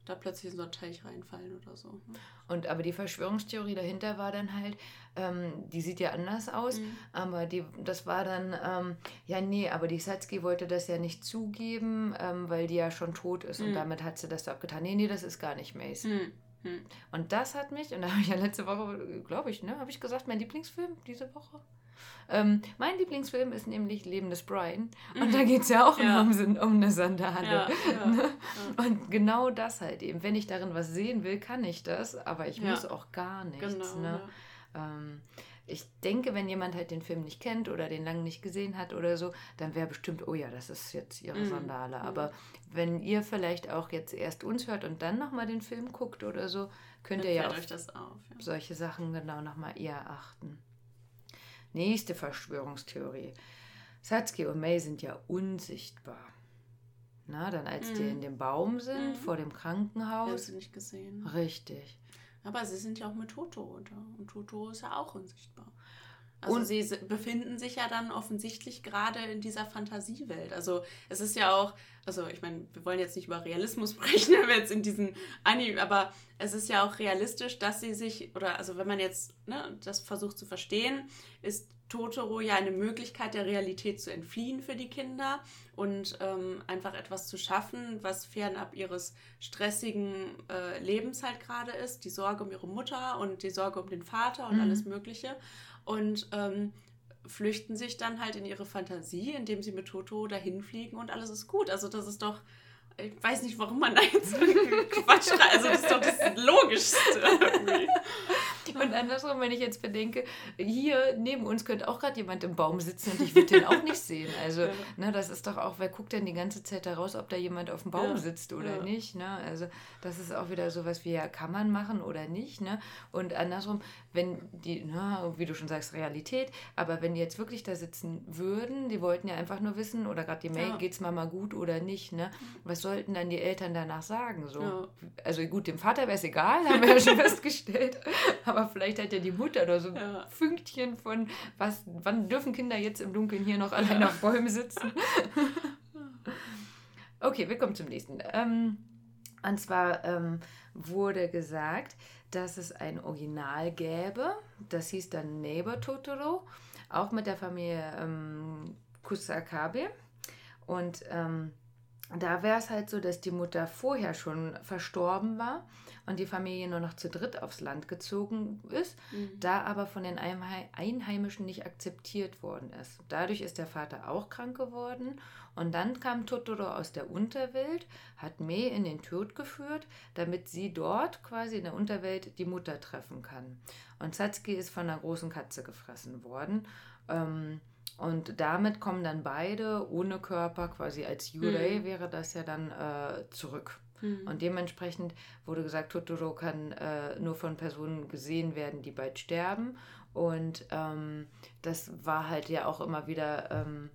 da plötzlich in so einen Teich reinfallen oder so. Ne? Und aber die Verschwörungstheorie dahinter war dann halt, ähm, die sieht ja anders aus, mhm. aber die, das war dann, ähm, ja nee, aber die Satsuki wollte das ja nicht zugeben, ähm, weil die ja schon tot ist mhm. und damit hat sie das abgetan. Nee, nee, das ist gar nicht Mace. Mhm. Mhm. Und das hat mich, und da habe ich ja letzte Woche, glaube ich, ne, habe ich gesagt, mein Lieblingsfilm diese Woche. Ähm, mein Lieblingsfilm ist nämlich Leben des Brian. Und mhm. da geht es ja auch ja. Um, um eine Sandale. Ja, ja, ne? Und genau das halt eben. Wenn ich darin was sehen will, kann ich das, aber ich muss auch gar nichts. Genau, ne? ähm, ich denke, wenn jemand halt den Film nicht kennt oder den lange nicht gesehen hat oder so, dann wäre bestimmt, oh ja, das ist jetzt ihre mhm. Sandale. Mhm. Aber wenn ihr vielleicht auch jetzt erst uns hört und dann nochmal den Film guckt oder so, könnt dann ihr ja, auf, auf ja. solche Sachen genau nochmal eher achten. Nächste Verschwörungstheorie. Satsuki und May sind ja unsichtbar. Na, dann als mhm. die in dem Baum sind, mhm. vor dem Krankenhaus. Hast du nicht gesehen. Richtig. Aber sie sind ja auch mit Toto da. Und Toto ist ja auch unsichtbar. Also und sie befinden sich ja dann offensichtlich gerade in dieser Fantasiewelt. Also es ist ja auch, also ich meine, wir wollen jetzt nicht über Realismus sprechen, wenn wir jetzt in diesen Anime, aber es ist ja auch realistisch, dass sie sich, oder also wenn man jetzt ne, das versucht zu verstehen, ist Totoro ja eine Möglichkeit der Realität zu entfliehen für die Kinder und ähm, einfach etwas zu schaffen, was fernab ihres stressigen äh, Lebens halt gerade ist. Die Sorge um ihre Mutter und die Sorge um den Vater und mhm. alles Mögliche und ähm, flüchten sich dann halt in ihre Fantasie, indem sie mit Toto dahin fliegen und alles ist gut. Also das ist doch, ich weiß nicht, warum man da jetzt Quatsch Also das ist doch das Logischste irgendwie. Und andersrum, wenn ich jetzt bedenke, hier neben uns könnte auch gerade jemand im Baum sitzen und ich würde den auch nicht sehen. Also, ja. ne, das ist doch auch, wer guckt denn die ganze Zeit daraus, ob da jemand auf dem Baum ja. sitzt oder ja. nicht. Ne? Also, das ist auch wieder so was wie, ja, kann man machen oder nicht. Ne? Und andersrum, wenn die, na, wie du schon sagst, Realität, aber wenn die jetzt wirklich da sitzen würden, die wollten ja einfach nur wissen, oder gerade die Mail, ja. es Mama gut oder nicht, ne? Was sollten dann die Eltern danach sagen? So? Also gut, dem Vater wäre es egal, haben wir ja schon festgestellt. Aber vielleicht hat ja die Mutter oder so ein ja. Fünkchen von, was, wann dürfen Kinder jetzt im Dunkeln hier noch allein auf Bäumen sitzen? okay, wir kommen zum nächsten. Ähm, und zwar ähm, wurde gesagt, dass es ein Original gäbe. Das hieß dann Neighbor Totoro, auch mit der Familie ähm, Kusakabe. Und ähm, da wäre es halt so, dass die Mutter vorher schon verstorben war und die Familie nur noch zu dritt aufs Land gezogen ist, mhm. da aber von den Einheimischen nicht akzeptiert worden ist. Dadurch ist der Vater auch krank geworden und dann kam Totoro aus der Unterwelt, hat Mei in den Tod geführt, damit sie dort quasi in der Unterwelt die Mutter treffen kann. Und Satsuki ist von einer großen Katze gefressen worden. Ähm, und damit kommen dann beide ohne Körper, quasi als Yurei mhm. wäre das ja dann äh, zurück. Mhm. Und dementsprechend wurde gesagt, Totoro kann äh, nur von Personen gesehen werden, die bald sterben. Und ähm, das war halt ja auch immer wieder ähm,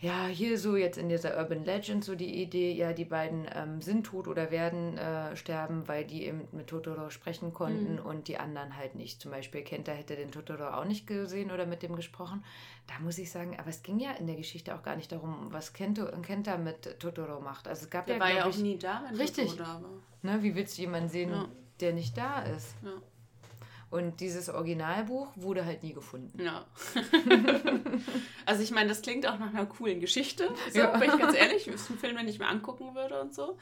ja, hier so jetzt in dieser Urban Legend so die Idee, ja, die beiden ähm, sind tot oder werden äh, sterben, weil die eben mit Totoro sprechen konnten mhm. und die anderen halt nicht. Zum Beispiel Kenta hätte den Totoro auch nicht gesehen oder mit dem gesprochen. Da muss ich sagen, aber es ging ja in der Geschichte auch gar nicht darum, was Kento, Kenta mit Totoro macht. Also es gab der ja, war ja auch ich, nie da, wenn richtig, Totoro da war. Ne, wie willst du jemanden sehen, ja. der nicht da ist? Ja. Und dieses Originalbuch wurde halt nie gefunden. Ja. also ich meine, das klingt auch nach einer coolen Geschichte, so, ja. bin ich ganz ehrlich, ist ein Film, den ich mir angucken würde und so.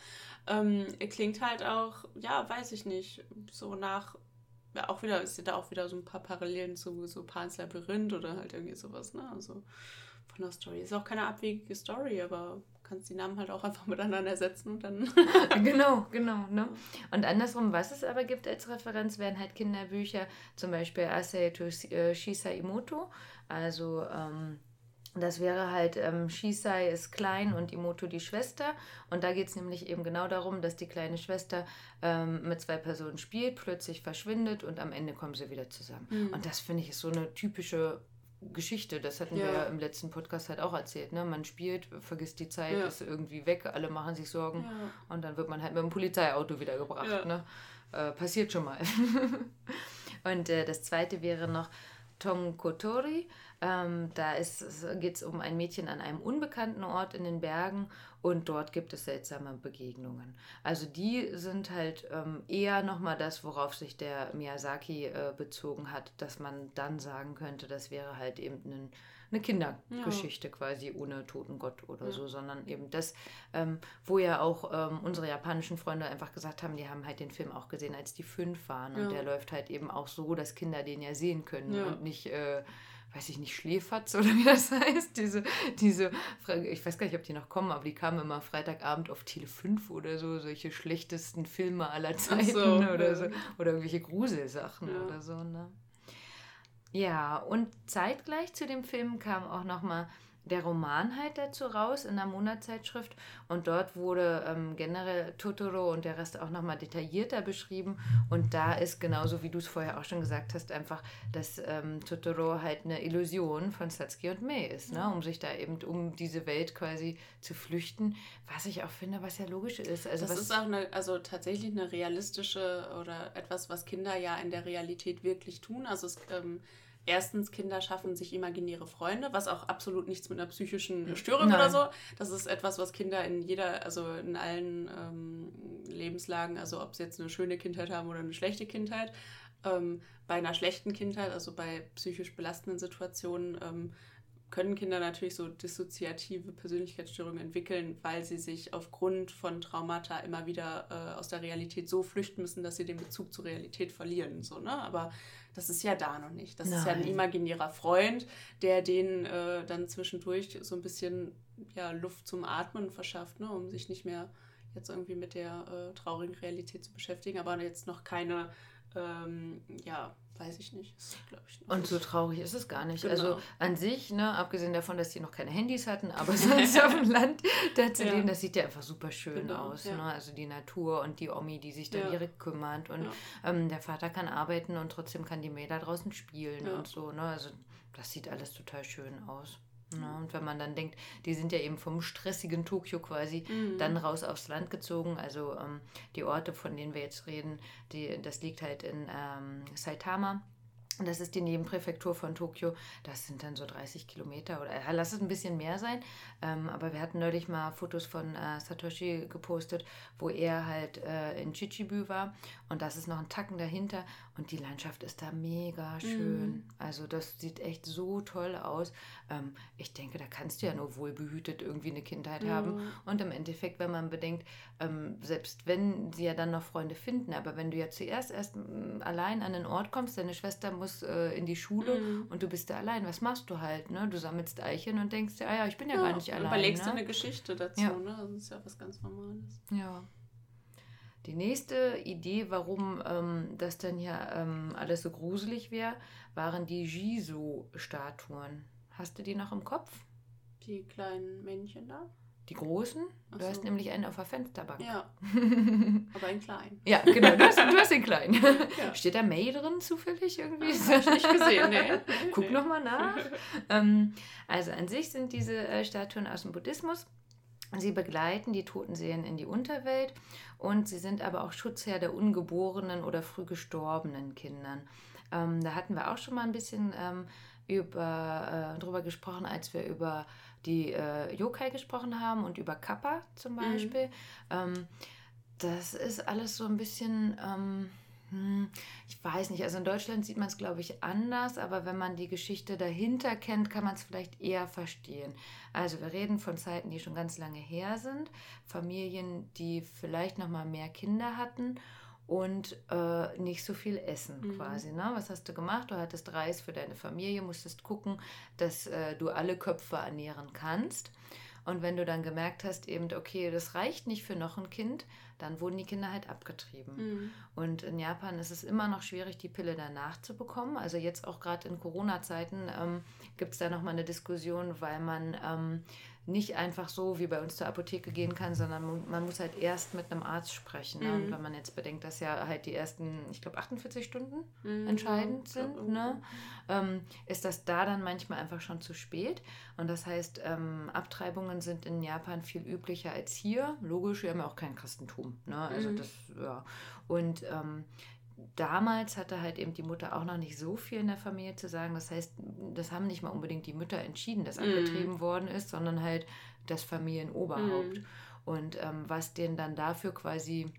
Ähm, klingt halt auch, ja, weiß ich nicht, so nach, ja, auch wieder, ist da auch wieder so ein paar Parallelen zu so Pans Labyrinth oder halt irgendwie sowas, ne? Also von der Story. Ist auch keine abwegige Story, aber kannst die Namen halt auch einfach miteinander ersetzen und dann. genau, genau. Ne? Und andersrum, was es aber gibt als Referenz, wären halt Kinderbücher, zum Beispiel Asei to äh, Shisai Imoto. Also ähm, das wäre halt, ähm, Shisai ist klein und Imoto die Schwester. Und da geht es nämlich eben genau darum, dass die kleine Schwester ähm, mit zwei Personen spielt, plötzlich verschwindet und am Ende kommen sie wieder zusammen. Mhm. Und das finde ich ist so eine typische Geschichte. Das hatten ja. wir im letzten Podcast halt auch erzählt. Ne? Man spielt, vergisst die Zeit, ja. ist irgendwie weg, alle machen sich Sorgen ja. und dann wird man halt mit dem Polizeiauto wiedergebracht. Ne? Äh, passiert schon mal. und äh, das zweite wäre noch Tongkotori. Ähm, da geht es um ein Mädchen an einem unbekannten Ort in den Bergen und dort gibt es seltsame Begegnungen. Also die sind halt ähm, eher nochmal das, worauf sich der Miyazaki äh, bezogen hat, dass man dann sagen könnte, das wäre halt eben ein, eine Kindergeschichte ja. quasi ohne toten Gott oder ja. so, sondern eben das, ähm, wo ja auch ähm, unsere japanischen Freunde einfach gesagt haben, die haben halt den Film auch gesehen, als die fünf waren und ja. der läuft halt eben auch so, dass Kinder den ja sehen können und nicht... Äh, weiß ich nicht, Schläferz oder wie das heißt. Diese, diese, ich weiß gar nicht, ob die noch kommen, aber die kamen immer Freitagabend auf Tele 5 oder so, solche schlechtesten Filme aller Zeiten so, oder so. Oder irgendwelche Gruselsachen ja. oder so, ne? Ja, und zeitgleich zu dem Film kam auch nochmal der Roman halt dazu raus in der Monatszeitschrift. Und dort wurde ähm, generell Totoro und der Rest auch nochmal detaillierter beschrieben. Und da ist genauso wie du es vorher auch schon gesagt hast, einfach, dass ähm, Totoro halt eine Illusion von Satsuki und Mei ist, ne? um sich da eben um diese Welt quasi zu flüchten, was ich auch finde, was ja logisch ist. Also das ist auch eine, also tatsächlich eine realistische oder etwas, was Kinder ja in der Realität wirklich tun, also es ähm, erstens, Kinder schaffen sich imaginäre Freunde, was auch absolut nichts mit einer psychischen Störung Nein. oder so. Das ist etwas, was Kinder in jeder, also in allen ähm, Lebenslagen, also ob sie jetzt eine schöne Kindheit haben oder eine schlechte Kindheit, ähm, bei einer schlechten Kindheit, also bei psychisch belastenden Situationen, ähm, können Kinder natürlich so dissoziative Persönlichkeitsstörungen entwickeln, weil sie sich aufgrund von Traumata immer wieder äh, aus der Realität so flüchten müssen, dass sie den Bezug zur Realität verlieren. So, ne? Aber das ist ja da noch nicht. Das Nein. ist ja ein imaginärer Freund, der denen äh, dann zwischendurch so ein bisschen ja, Luft zum Atmen verschafft, ne? um sich nicht mehr jetzt irgendwie mit der äh, traurigen Realität zu beschäftigen, aber jetzt noch keine ähm, ja, weiß ich nicht. ich, und so traurig ist es gar nicht. Genau. Also an sich, ne, abgesehen davon, dass die noch keine Handys hatten, aber sonst auf dem Land da zu Ja. leben, das sieht ja einfach super schön Genau, aus. ja. Ne? Also die Natur und die Omi, die sich dann Ja. direkt kümmert. Und ähm, der Vater kann arbeiten und trotzdem kann die da draußen spielen und so. Ne? Also das sieht alles total schön aus. Ne? Und wenn man dann denkt, die sind ja eben vom stressigen Tokio quasi Mhm. dann raus aufs Land gezogen. Also ähm, die Orte, von denen wir jetzt reden, die, das liegt halt in ähm, Saitama. Und Das ist die Nebenpräfektur von Tokio. Das sind dann so 30 Kilometer oder lass es ein bisschen mehr sein. Ähm, aber wir hatten neulich mal Fotos von äh, Satoshi gepostet, wo er halt äh, in Chichibu war. Und das ist noch ein Tacken dahinter. Und die Landschaft ist da mega schön. Also das sieht echt so toll aus. Ähm, ich denke, da kannst du ja nur wohlbehütet irgendwie eine Kindheit haben. Und im Endeffekt, wenn man bedenkt, ähm, selbst wenn sie ja dann noch Freunde finden, aber wenn du ja zuerst erst mm, allein an den Ort kommst, deine Schwester muss äh, in die Schule Mhm. und du bist da allein, was machst du halt? Ne? Du sammelst Eichen und denkst dir, ah ja, ich bin ja, Ja, gar nicht allein. Überlegst ne? du eine Geschichte dazu, Ja. ne? Das ist ja was ganz Normales. Ja. Die nächste Idee, warum ähm, das dann ja ähm, alles so gruselig wäre, waren die Jiso-Statuen. Hast du die noch im Kopf? Die kleinen Männchen da? Die großen? Du hast so. nämlich einen auf der Fensterbank. Ja, aber in klein. Ja, genau, du hast, du hast den kleinen. Ja. Steht da May drin zufällig irgendwie? Hab ich nicht gesehen, nee. Guck nee. nochmal nach. Ähm, also an sich sind diese äh, Statuen aus dem Buddhismus. Sie begleiten die toten Seelen in die Unterwelt und sie sind aber auch Schutzherr der ungeborenen oder früh gestorbenen Kindern. Ähm, da hatten wir auch schon mal ein bisschen ähm, über, äh, drüber gesprochen, als wir über die äh, Yokai gesprochen haben und über Kappa zum Mhm. Beispiel. Ähm, das ist alles so ein bisschen, ähm, hm, ich weiß nicht, also in Deutschland sieht man es, glaube ich, anders, aber wenn man die Geschichte dahinter kennt, kann man es vielleicht eher verstehen. Also wir reden von Zeiten, die schon ganz lange her sind, Familien, die vielleicht noch mal mehr Kinder hatten und äh, nicht so viel essen Mhm. quasi. Ne? Was hast du gemacht? Du hattest Reis für deine Familie, musstest gucken, dass äh, du alle Köpfe ernähren kannst. Und wenn du dann gemerkt hast, eben, okay, das reicht nicht für noch ein Kind, dann wurden die Kinder halt abgetrieben. Mhm. Und in Japan ist es immer noch schwierig, die Pille danach zu bekommen. Also jetzt auch gerade in Corona-Zeiten ähm, gibt es da nochmal eine Diskussion, weil man ähm, nicht einfach so wie bei uns zur Apotheke gehen kann, sondern man muss halt erst mit einem Arzt sprechen. Ne? Und Mhm. wenn man jetzt bedenkt, dass ja halt die ersten, ich glaube, 48 Stunden Mhm. entscheidend sind, ne? ähm, ist das da dann manchmal einfach schon zu spät. Und das heißt, ähm, Abtreibungen sind in Japan viel üblicher als hier. Logisch, wir haben ja auch kein Christentum. Ne? Also Mhm. das, ja. Und ähm, damals hatte halt eben die Mutter auch noch nicht so viel in der Familie zu sagen. Das heißt, das haben nicht mal unbedingt die Mütter entschieden, dass Mhm. abgetrieben worden ist, sondern halt das Familienoberhaupt. Mhm. Und ähm, was denen dann dafür quasi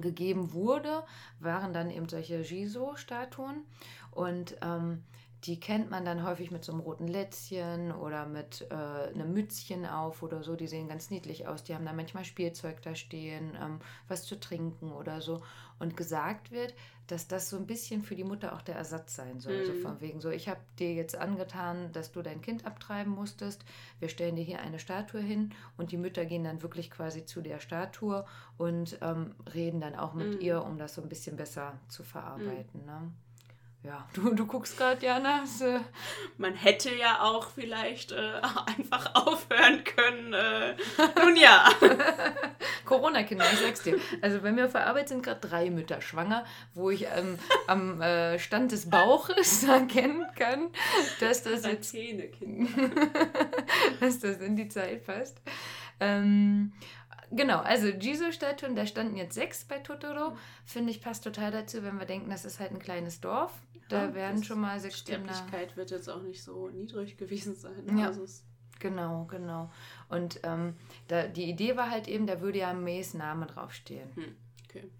gegeben wurde, waren dann eben solche Jiso-Statuen. Und ähm, die kennt man dann häufig mit so einem roten Lätzchen oder mit äh, einem Mützchen auf oder so. Die sehen ganz niedlich aus. Die haben da manchmal Spielzeug da stehen, ähm, was zu trinken oder so. Und gesagt wird, dass das so ein bisschen für die Mutter auch der Ersatz sein soll. So Mhm. von wegen so, ich habe dir jetzt angetan, dass du dein Kind abtreiben musstest. Wir stellen dir hier eine Statue hin und die Mütter gehen dann wirklich quasi zu der Statue und ähm, reden dann auch mit Mhm. ihr, um das so ein bisschen besser zu verarbeiten. Ne? Ja, du, du guckst gerade, Jana. äh, Man hätte ja auch vielleicht äh, einfach aufhören können. Äh, nun ja. Corona-Kinder, ich sag's dir. Also bei mir auf der Arbeit sind gerade drei Mütter schwanger, wo ich ähm, am äh, Stand des Bauches erkennen kann, dass das jetzt Quarantäne, Kinder. dass das in die Zeit passt. Ähm, genau, also Jiso-Statuen, da standen jetzt sechs bei Totoro. Finde ich passt total dazu, wenn wir denken, das ist halt ein kleines Dorf. Da Ja, werden schon mal sechs Kinder. Sterblichkeit wird jetzt auch nicht so niedrig gewesen sein. Ja. Also Genau, genau. Und ähm, da, die Idee war halt eben, da würde ja Mays Name draufstehen. hm, okay.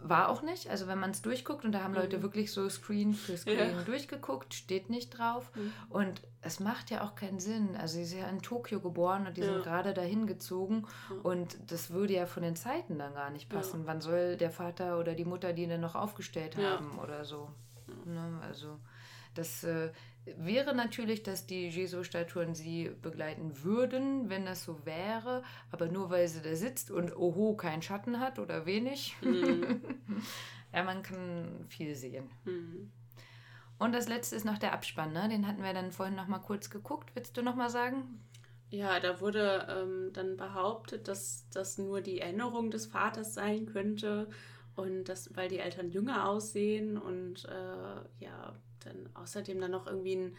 War auch nicht. Also wenn man es durchguckt und da haben Mhm. Leute wirklich so Screen für Screen Ja. durchgeguckt, steht nicht drauf. Mhm. Und es macht ja auch keinen Sinn. Also sie ist ja in Tokio geboren und die Ja. sind gerade dahin gezogen. Ja. Und das würde ja von den Zeiten dann gar nicht passen. Wann soll der Vater oder die Mutter die denn noch aufgestellt haben oder so? Ne? Also das äh, wäre natürlich, dass die Jesu-Statuen sie begleiten würden, wenn das so wäre. Aber nur weil sie da sitzt und oho keinen Schatten hat oder wenig. Hm. Ja, man kann viel sehen. Mhm. Und das letzte ist noch der Abspann, ne? Den hatten wir dann vorhin noch mal kurz geguckt. Willst du noch mal sagen? Ja, da wurde ähm, dann behauptet, dass das nur die Erinnerung des Vaters sein könnte und das, weil die Eltern jünger aussehen und äh, ja, dann außerdem dann noch irgendwie ein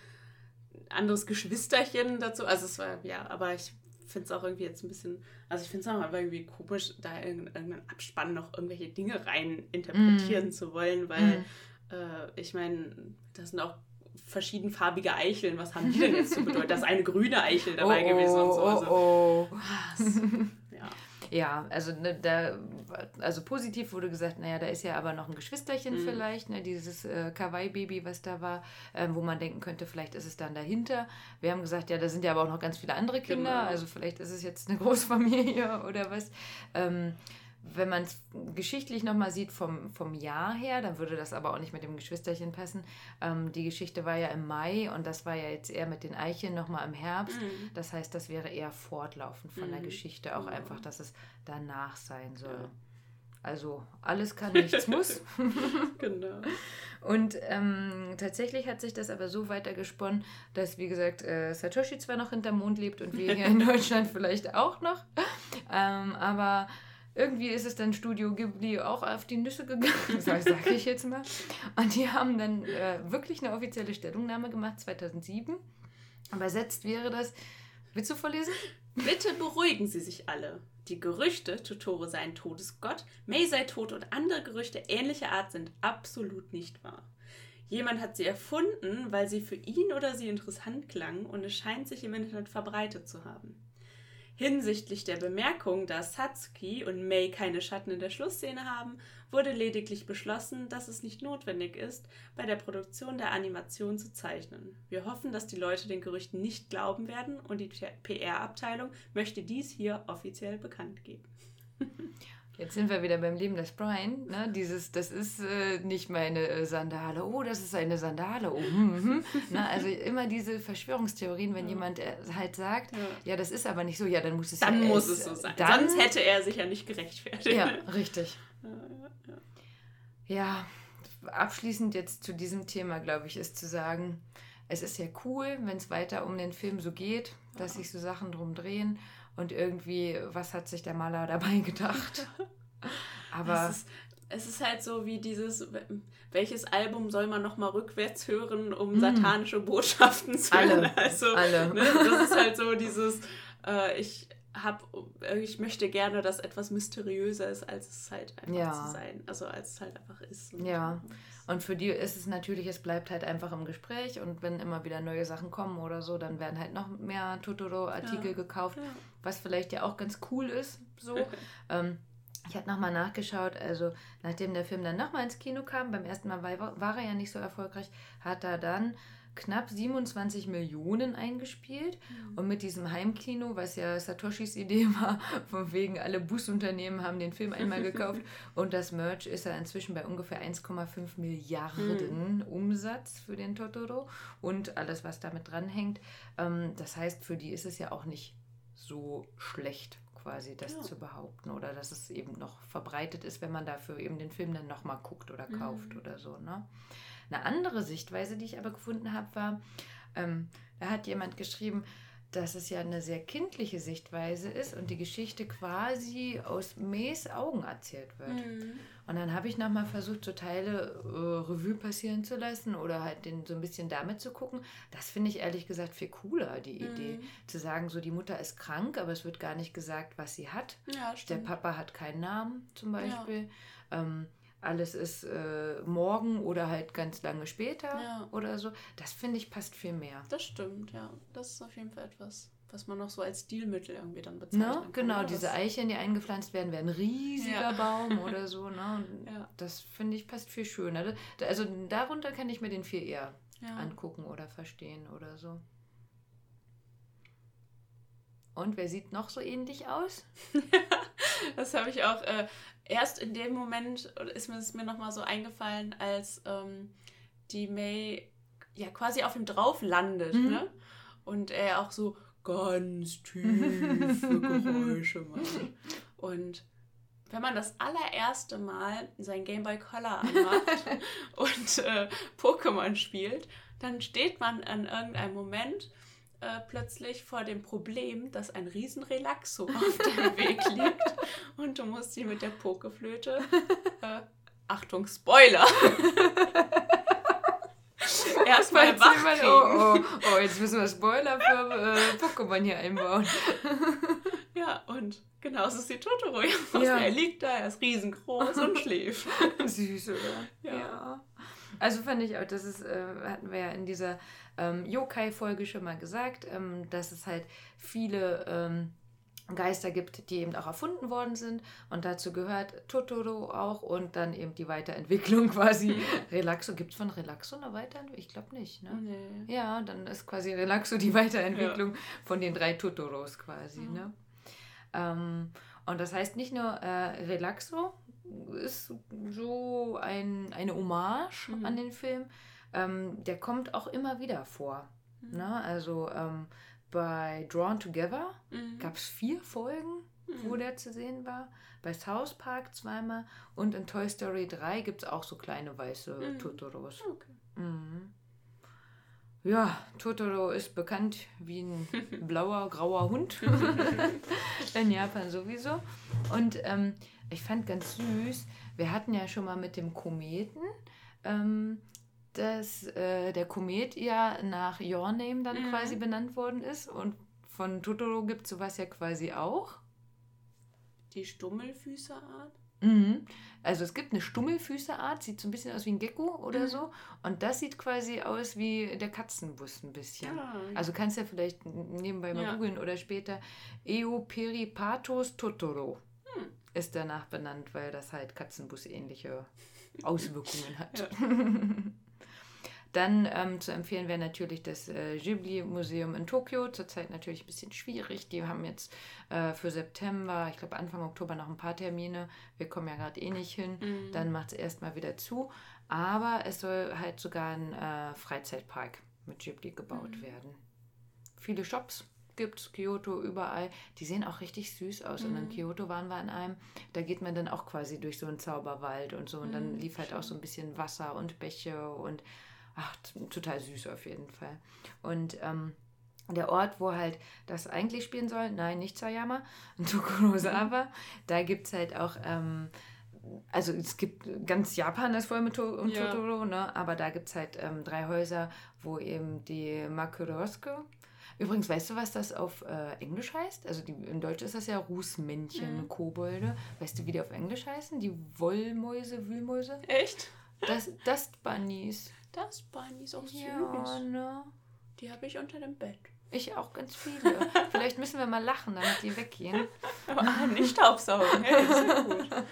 anderes Geschwisterchen dazu. Also es war, ja, aber ich finde es auch irgendwie jetzt ein bisschen, also ich finde es auch irgendwie komisch, da in irgendeinen Abspann noch irgendwelche Dinge rein interpretieren mm. zu wollen, weil mm. äh, ich meine, das sind auch verschiedenfarbige Eicheln. Was haben die denn jetzt zu bedeuten? Da ist eine grüne Eichel dabei oh, gewesen und so. Also, oh, oh. ja. Ja, also ne, da, also positiv wurde gesagt, naja, da ist ja aber noch ein Geschwisterchen mhm. vielleicht, ne, dieses äh, Kawaii-Baby, was da war, ähm, wo man denken könnte, vielleicht ist es dann dahinter. Wir haben gesagt, ja, da sind ja aber auch noch ganz viele andere Kinder, genau. also vielleicht ist es jetzt eine Großfamilie oder was. Ähm, wenn man es geschichtlich nochmal sieht vom, vom Jahr her, dann würde das aber auch nicht mit dem Geschwisterchen passen. Ähm, die Geschichte war ja im Mai und das war ja jetzt eher mit den Eicheln nochmal im Herbst. Mhm. Das heißt, das wäre eher fortlaufend von mhm. der Geschichte, auch mhm. einfach, dass es danach sein soll. Ja. Also alles kann, nichts muss. genau. Und ähm, tatsächlich hat sich das aber so weiter gesponnen, dass, wie gesagt, äh, Satoshi zwar noch hinterm Mond lebt und wir hier in Deutschland vielleicht auch noch, ähm, aber irgendwie ist es dann Studio Ghibli auch auf die Nüsse gegangen, sage ich jetzt mal. Und die haben dann äh, wirklich eine offizielle Stellungnahme gemacht, 2007. Übersetzt wäre das. Willst du vorlesen? Bitte beruhigen Sie sich alle. Die Gerüchte, Totoro sei ein Todesgott, Mei sei tot und andere Gerüchte ähnlicher Art sind absolut nicht wahr. Jemand hat sie erfunden, weil sie für ihn oder sie interessant klangen und es scheint sich im Internet verbreitet zu haben. Hinsichtlich der Bemerkung, dass Satsuki und Mei keine Schatten in der Schlussszene haben, wurde lediglich beschlossen, dass es nicht notwendig ist, bei der Produktion der Animation zu zeichnen. Wir hoffen, dass die Leute den Gerüchten nicht glauben werden und die PR-Abteilung möchte dies hier offiziell bekannt geben. Jetzt sind wir wieder beim Leben des Brian. Ne? Dieses, das ist äh, nicht meine äh, Sandale. Oh, das ist eine Sandale. Oh, hm, hm. Na, also immer diese Verschwörungstheorien, wenn ja. jemand äh, halt sagt, ja. ja. das ist aber nicht so, ja, dann muss es dann ja muss es so sein. Dann, Sonst hätte er sich ja nicht gerechtfertigt. Ja, richtig. Ja, abschließend jetzt zu diesem Thema, glaube ich, ist zu sagen, es ist ja cool, wenn es weiter um den Film so geht, dass sich so Sachen drum drehen und irgendwie, was hat sich der Maler dabei gedacht? Aber. Es ist, es ist halt so wie dieses, welches Album soll man nochmal rückwärts hören, um mm. satanische Botschaften zu hören? Alle. Also, Alle. Ne, das ist halt so dieses, äh, ich hab, ich möchte gerne, dass etwas mysteriöser ist, als es halt einfach ja. zu sein. Also als es halt einfach ist. ja. Und für die ist es natürlich, es bleibt halt einfach im Gespräch und wenn immer wieder neue Sachen kommen oder so, dann werden halt noch mehr Totoro-Artikel ja. gekauft, ja. was vielleicht ja auch ganz cool ist. So. ähm, ich habe nochmal nachgeschaut, also nachdem der Film dann nochmal ins Kino kam, beim ersten Mal war, war er ja nicht so erfolgreich, hat er dann knapp 27 Millionen eingespielt. Mhm. Und mit diesem Heimkino, was ja Satoshis Idee war, von wegen alle Busunternehmen haben den Film einmal gekauft und das Merch ist er inzwischen bei ungefähr 1,5 Milliarden mhm. Umsatz für den Totoro und alles, was damit dranhängt. Ähm, das heißt, für die ist es ja auch nicht so schlecht quasi das ja. zu behaupten oder dass es eben noch verbreitet ist, wenn man dafür eben den Film dann nochmal guckt oder kauft mhm. oder so. Ne? Eine andere Sichtweise, die ich aber gefunden habe, war, ähm, da hat jemand geschrieben, dass es ja eine sehr kindliche Sichtweise ist und die Geschichte quasi aus Mays Augen erzählt wird. Mhm. Und dann habe ich nochmal versucht, so Teile äh, Revue passieren zu lassen oder halt den, so ein bisschen damit zu gucken. Das finde ich ehrlich gesagt viel cooler, die mhm. Idee. Zu sagen, so die Mutter ist krank, aber es wird gar nicht gesagt, was sie hat. Ja, Der Papa hat keinen Namen zum Beispiel. Ja. Ähm, alles ist äh, morgen oder halt ganz lange später ja. oder so. Das finde ich passt viel mehr. Das stimmt, ja. Das ist auf jeden Fall etwas, was man noch so als Stilmittel irgendwie dann bezeichnen ne? Genau, oder? diese Eicheln, die eingepflanzt werden, werden ein riesiger ja. Baum oder so. Ne? Ja. Das finde ich passt viel schöner. Also darunter kann ich mir den viel eher angucken oder verstehen oder so. Und wer sieht noch so ähnlich aus? das habe ich auch äh, erst in dem Moment ist mir es mir nochmal so eingefallen, als ähm, die May ja quasi auf ihm drauf landet, mhm. ne? Und er auch so ganz tiefe Geräusche macht. Und wenn man das allererste Mal sein Game Boy Color anmacht und äh, Pokémon spielt, dann steht man an irgendeinem Moment äh, plötzlich vor dem Problem, dass ein riesen Relaxo auf deinem Weg liegt und du musst ihn mit der Pokeflöte, äh, Achtung, Spoiler, erstmal wach oh, oh, oh, jetzt müssen wir Spoiler für äh, Pokémon hier einbauen. Ja, und genauso ist die Totoro. Ja. Er liegt da, er ist riesengroß und schläft. Süß, oder? Ja. Also fand ich auch, das ist, äh, hatten wir ja in dieser ähm, Yokai-Folge schon mal gesagt, ähm, dass es halt viele ähm, Geister gibt, die eben auch erfunden worden sind. Und dazu gehört Totoro auch und dann eben die Weiterentwicklung quasi. Relaxo, gibt es von Relaxo eine Weiterentwicklung? Ich glaube nicht, ne? Nee. Ja, dann ist quasi Relaxo die Weiterentwicklung von den drei Totoros quasi. Mhm. Ne? Ähm, und das heißt nicht nur äh, Relaxo ist so ein, eine Hommage Mhm. an den Film, ähm, der kommt auch immer wieder vor. Mhm. Ne? Also ähm, bei Drawn Together Mhm. gab es vier Folgen, wo Mhm. der zu sehen war. Bei South Park zweimal und in Toy Story 3 gibt es auch so kleine weiße Mhm. Totoros. Okay. Mhm. Ja, Totoro ist bekannt wie ein blauer, grauer Hund. In Japan sowieso. Und ähm, ich fand ganz süß, wir hatten ja schon mal mit dem Kometen, ähm, dass äh, der Komet ja nach Your Name dann Mhm. quasi benannt worden ist. Und von Totoro gibt es sowas ja quasi auch. Die Stummelfüßerart? Mhm. Also es gibt eine Stummelfüßeart, sieht so ein bisschen aus wie ein Gecko oder Mhm. so. Und das sieht quasi aus wie der Katzenbus ein bisschen. Ja. Also kannst ja vielleicht nebenbei mal Ja. googeln oder später. Eoperipatos Totoro Hm. Ist danach benannt, weil das halt Katzenbus-ähnliche Auswirkungen hat. Ja. Dann ähm, zu empfehlen wäre natürlich das äh, Ghibli-Museum in Tokio. Zurzeit natürlich ein bisschen schwierig. Die haben jetzt äh, für September, ich glaube Anfang Oktober noch ein paar Termine. Wir kommen ja gerade eh nicht hin. Mhm. Dann macht es erstmal wieder zu. Aber es soll halt sogar ein äh, Freizeitpark mit Ghibli gebaut Mhm. werden. Viele Shops gibt es, Kyoto, überall. Die sehen auch richtig süß aus. Und in Mhm. Kyoto waren wir an einem, da geht man dann auch quasi durch so einen Zauberwald und so. Und dann Mhm, lief halt auch so ein bisschen Wasser und Bäche und ach, total süß auf jeden Fall. Und ähm, der Ort, wo halt das eigentlich spielen soll, nein, nicht Sayama, Tokorozawa, da gibt es halt auch, ähm, also es gibt ganz Japan ist voll mit to und Ja. Totoro, ne? aber da gibt es halt ähm, drei Häuser, wo eben die Makuroske. Übrigens, weißt du, was das auf äh, Englisch heißt? Also die, in Deutsch ist das ja Rußmännchen, Mhm. Kobolde. Weißt du, wie die auf Englisch heißen? Die Wollmäuse, Wühlmäuse? Echt? Das, das Bunnies. Das Bunny ist auch süß. Ja, ne? Die habe ich unter dem Bett. Ich auch ganz viele. Vielleicht müssen wir mal lachen, damit die weggehen. Aber nicht Staubsaugen. Hey, das ist gut.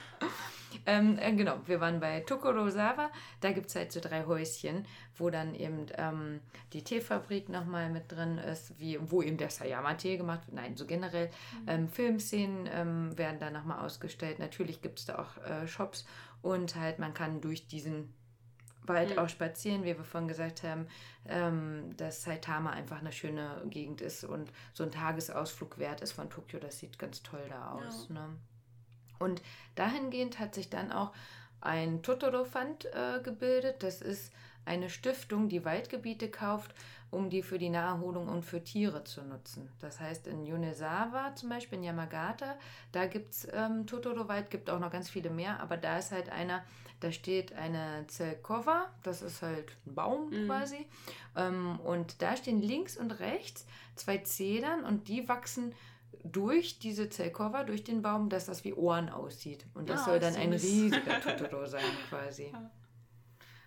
Ähm, äh, genau, wir waren bei Tokorozawa. Da gibt es halt so drei Häuschen, wo dann eben ähm, die Teefabrik nochmal mit drin ist, wie, wo eben der Sayama-Tee gemacht wird. Nein, so generell. Ähm, Filmszenen ähm, werden da nochmal ausgestellt. Natürlich gibt es da auch äh, Shops und halt man kann durch diesen Wald Mhm. auch spazieren, wie wir vorhin gesagt haben, ähm, dass Saitama einfach eine schöne Gegend ist und so ein Tagesausflug wert ist von Tokio. Das sieht ganz toll da aus. Ne? Und dahingehend hat sich dann auch ein Totoro-Fund äh, gebildet. Das ist eine Stiftung, die Waldgebiete kauft, um die für die Naherholung und für Tiere zu nutzen. Das heißt, in Yonezawa zum Beispiel, in Yamagata, da gibt es ähm, Totoro-Wald, gibt auch noch ganz viele mehr, aber da ist halt einer, da steht eine Zelkova, das ist halt ein Baum Mhm. quasi. Ähm, und da stehen links und rechts zwei Zedern und die wachsen durch diese Zelkova, durch den Baum, dass das wie Ohren aussieht. Und das Ah, soll dann ein süß. riesiger Totoro sein quasi. Ja.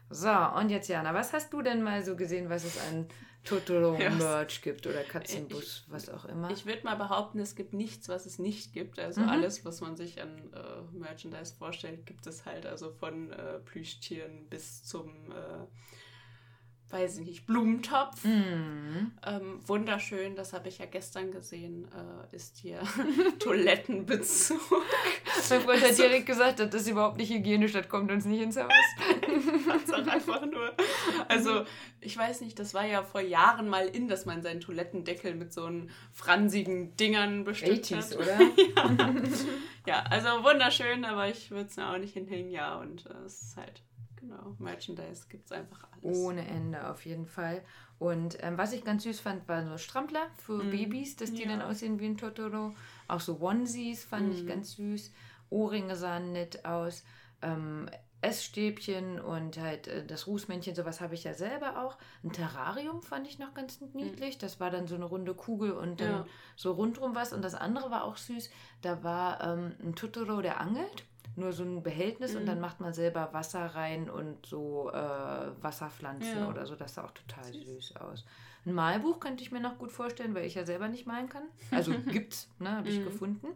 So, und jetzt Jana, was hast du denn mal so gesehen, was es an Totoro-Merch gibt oder Katzenbus, was auch immer? Ich würde mal behaupten, es gibt nichts, was es nicht gibt. Also Mhm. alles, was man sich an äh, Merchandise vorstellt, gibt es halt. Also von äh, Plüschtieren bis zum äh, weiß ich nicht, Blumentopf. Mhm. Ähm, wunderschön, das habe ich ja gestern gesehen, äh, ist hier Toilettenbezug. Mein Freund hat direkt gesagt, das ist überhaupt nicht hygienisch, das kommt uns nicht ins Haus. einfach nur. Also, ich weiß nicht, das war ja vor Jahren mal in, dass man seinen Toilettendeckel mit so einen fransigen Dingern bestückt 80s, hat. oder? ja. ja, also wunderschön, aber ich würde es mir auch nicht hinhängen, ja. Und äh, es ist halt, genau, Merchandise gibt es einfach alles. Ohne Ende, auf jeden Fall. Und ähm, was ich ganz süß fand, waren so Strampler für Mhm. Babys, dass die Ja. dann aussehen wie ein Totoro. Auch so Onesies fand ich Mhm. ganz süß. Ohrringe sahen nett aus. Ähm, Essstäbchen und halt äh, das Rußmännchen, sowas habe ich ja selber auch. Ein Terrarium fand ich noch ganz niedlich. Das war dann so eine runde Kugel und dann Ja. so rundrum was. Und das andere war auch süß. Da war ähm, ein Totoro, der angelt. Nur so ein Behältnis und Mhm. dann macht man selber Wasser rein und so äh, Wasserpflanzen Ja. oder so. Das sah auch total Süß. süß aus. Ein Malbuch könnte ich mir noch gut vorstellen, weil ich ja selber nicht malen kann. Also gibt's, ne, habe ich Mhm. gefunden.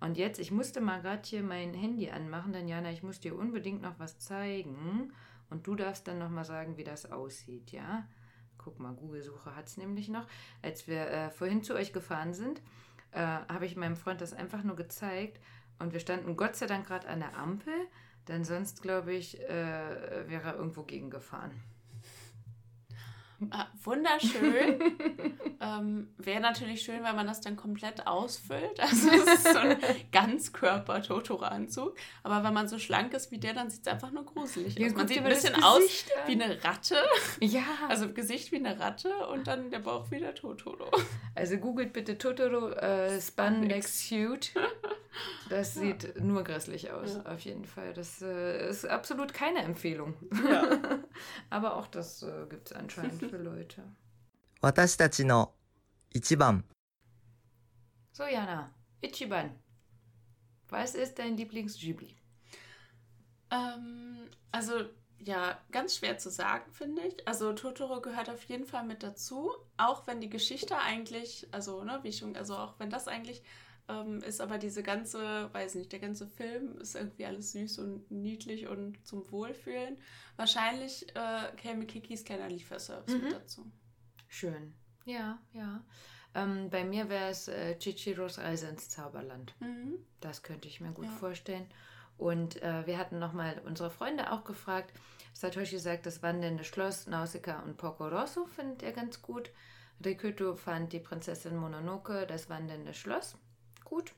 Und jetzt, ich musste mal gerade hier mein Handy anmachen, denn Jana, ich muss dir unbedingt noch was zeigen. Und du darfst dann noch mal sagen, wie das aussieht, ja? Guck mal, Google-Suche hat es nämlich noch. Als wir äh, vorhin zu euch gefahren sind, äh, habe ich meinem Freund das einfach nur gezeigt. Und wir standen Gott sei Dank gerade an der Ampel, denn sonst, glaube ich, äh, wäre er irgendwo gegengefahren. Ah, wunderschön. ähm, Wäre natürlich schön, wenn man das dann komplett ausfüllt. Also es ist so ein Ganzkörper-Totoro-Anzug. Aber wenn man so schlank ist wie der, dann sieht es einfach nur gruselig Ja, aus. Man sieht ein bisschen aus an. wie eine Ratte. Ja, Also Gesicht wie eine Ratte und dann der Bauch wie der Totoro. Also googelt bitte Totoro äh, Spandex Suit. Das sieht nur grässlich aus, Ja. auf jeden Fall. Das äh, ist absolut keine Empfehlung. Ja. Aber auch das äh, gibt es anscheinend für Leute. 私たちの一番 So, Jana, Ichiban. Was ist dein Lieblings-Ghibli? Ähm, also, ja, ganz schwer zu sagen, finde ich. Also, Totoro gehört auf jeden Fall mit dazu. Auch wenn die Geschichte eigentlich, also, ne, wie schon, also auch wenn das eigentlich ähm, ist, aber diese ganze, weiß nicht, der ganze Film ist irgendwie alles süß und niedlich und zum Wohlfühlen. Wahrscheinlich äh, käme Kikis kleiner Lieferservice Mhm. mit dazu. Schön. Ja, ja. Ähm, bei mir wäre es äh, Chichiros Reise ins Zauberland. Mhm. Das könnte ich mir gut Ja. vorstellen. Und äh, wir hatten nochmal unsere Freunde auch gefragt. Satoshi sagt, das wandernde Schloss Nausicaa und Porco Rosso findet er ganz gut. Rikuto fand die Prinzessin Mononoke, das wandernde Schloss, gut.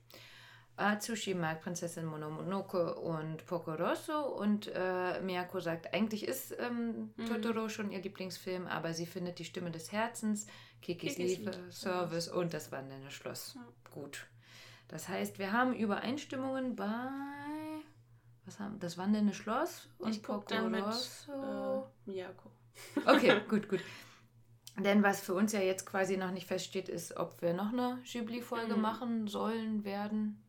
Atsushi mag Prinzessin Mononoke und Porco Rosso und äh, Miyako sagt, eigentlich ist ähm, Mhm. Totoro schon ihr Lieblingsfilm, aber sie findet die Stimme des Herzens, Kikis Kikis Lieferservice und das wandernde Schloss. Ja. Gut. Das heißt, wir haben Übereinstimmungen bei was haben das wandernde Schloss und Ich Porco dann mit Rosso. äh, Miyako. Okay, gut, gut. Denn was für uns ja jetzt quasi noch nicht feststeht, ist, ob wir noch eine Ghibli-Folge Mhm. machen sollen, werden.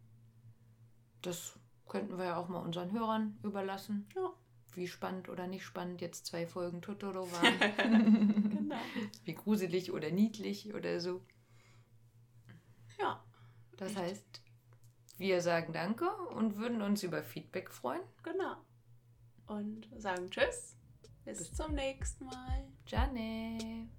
Das könnten wir ja auch mal unseren Hörern überlassen. Ja. Wie spannend oder nicht spannend jetzt zwei Folgen Totoro waren. Genau. Wie gruselig oder niedlich oder so. Ja, Das Richtig. heißt, wir sagen Danke und würden uns über Feedback freuen. genau. Und sagen Tschüss. Bis zum nächsten Mal. Jane.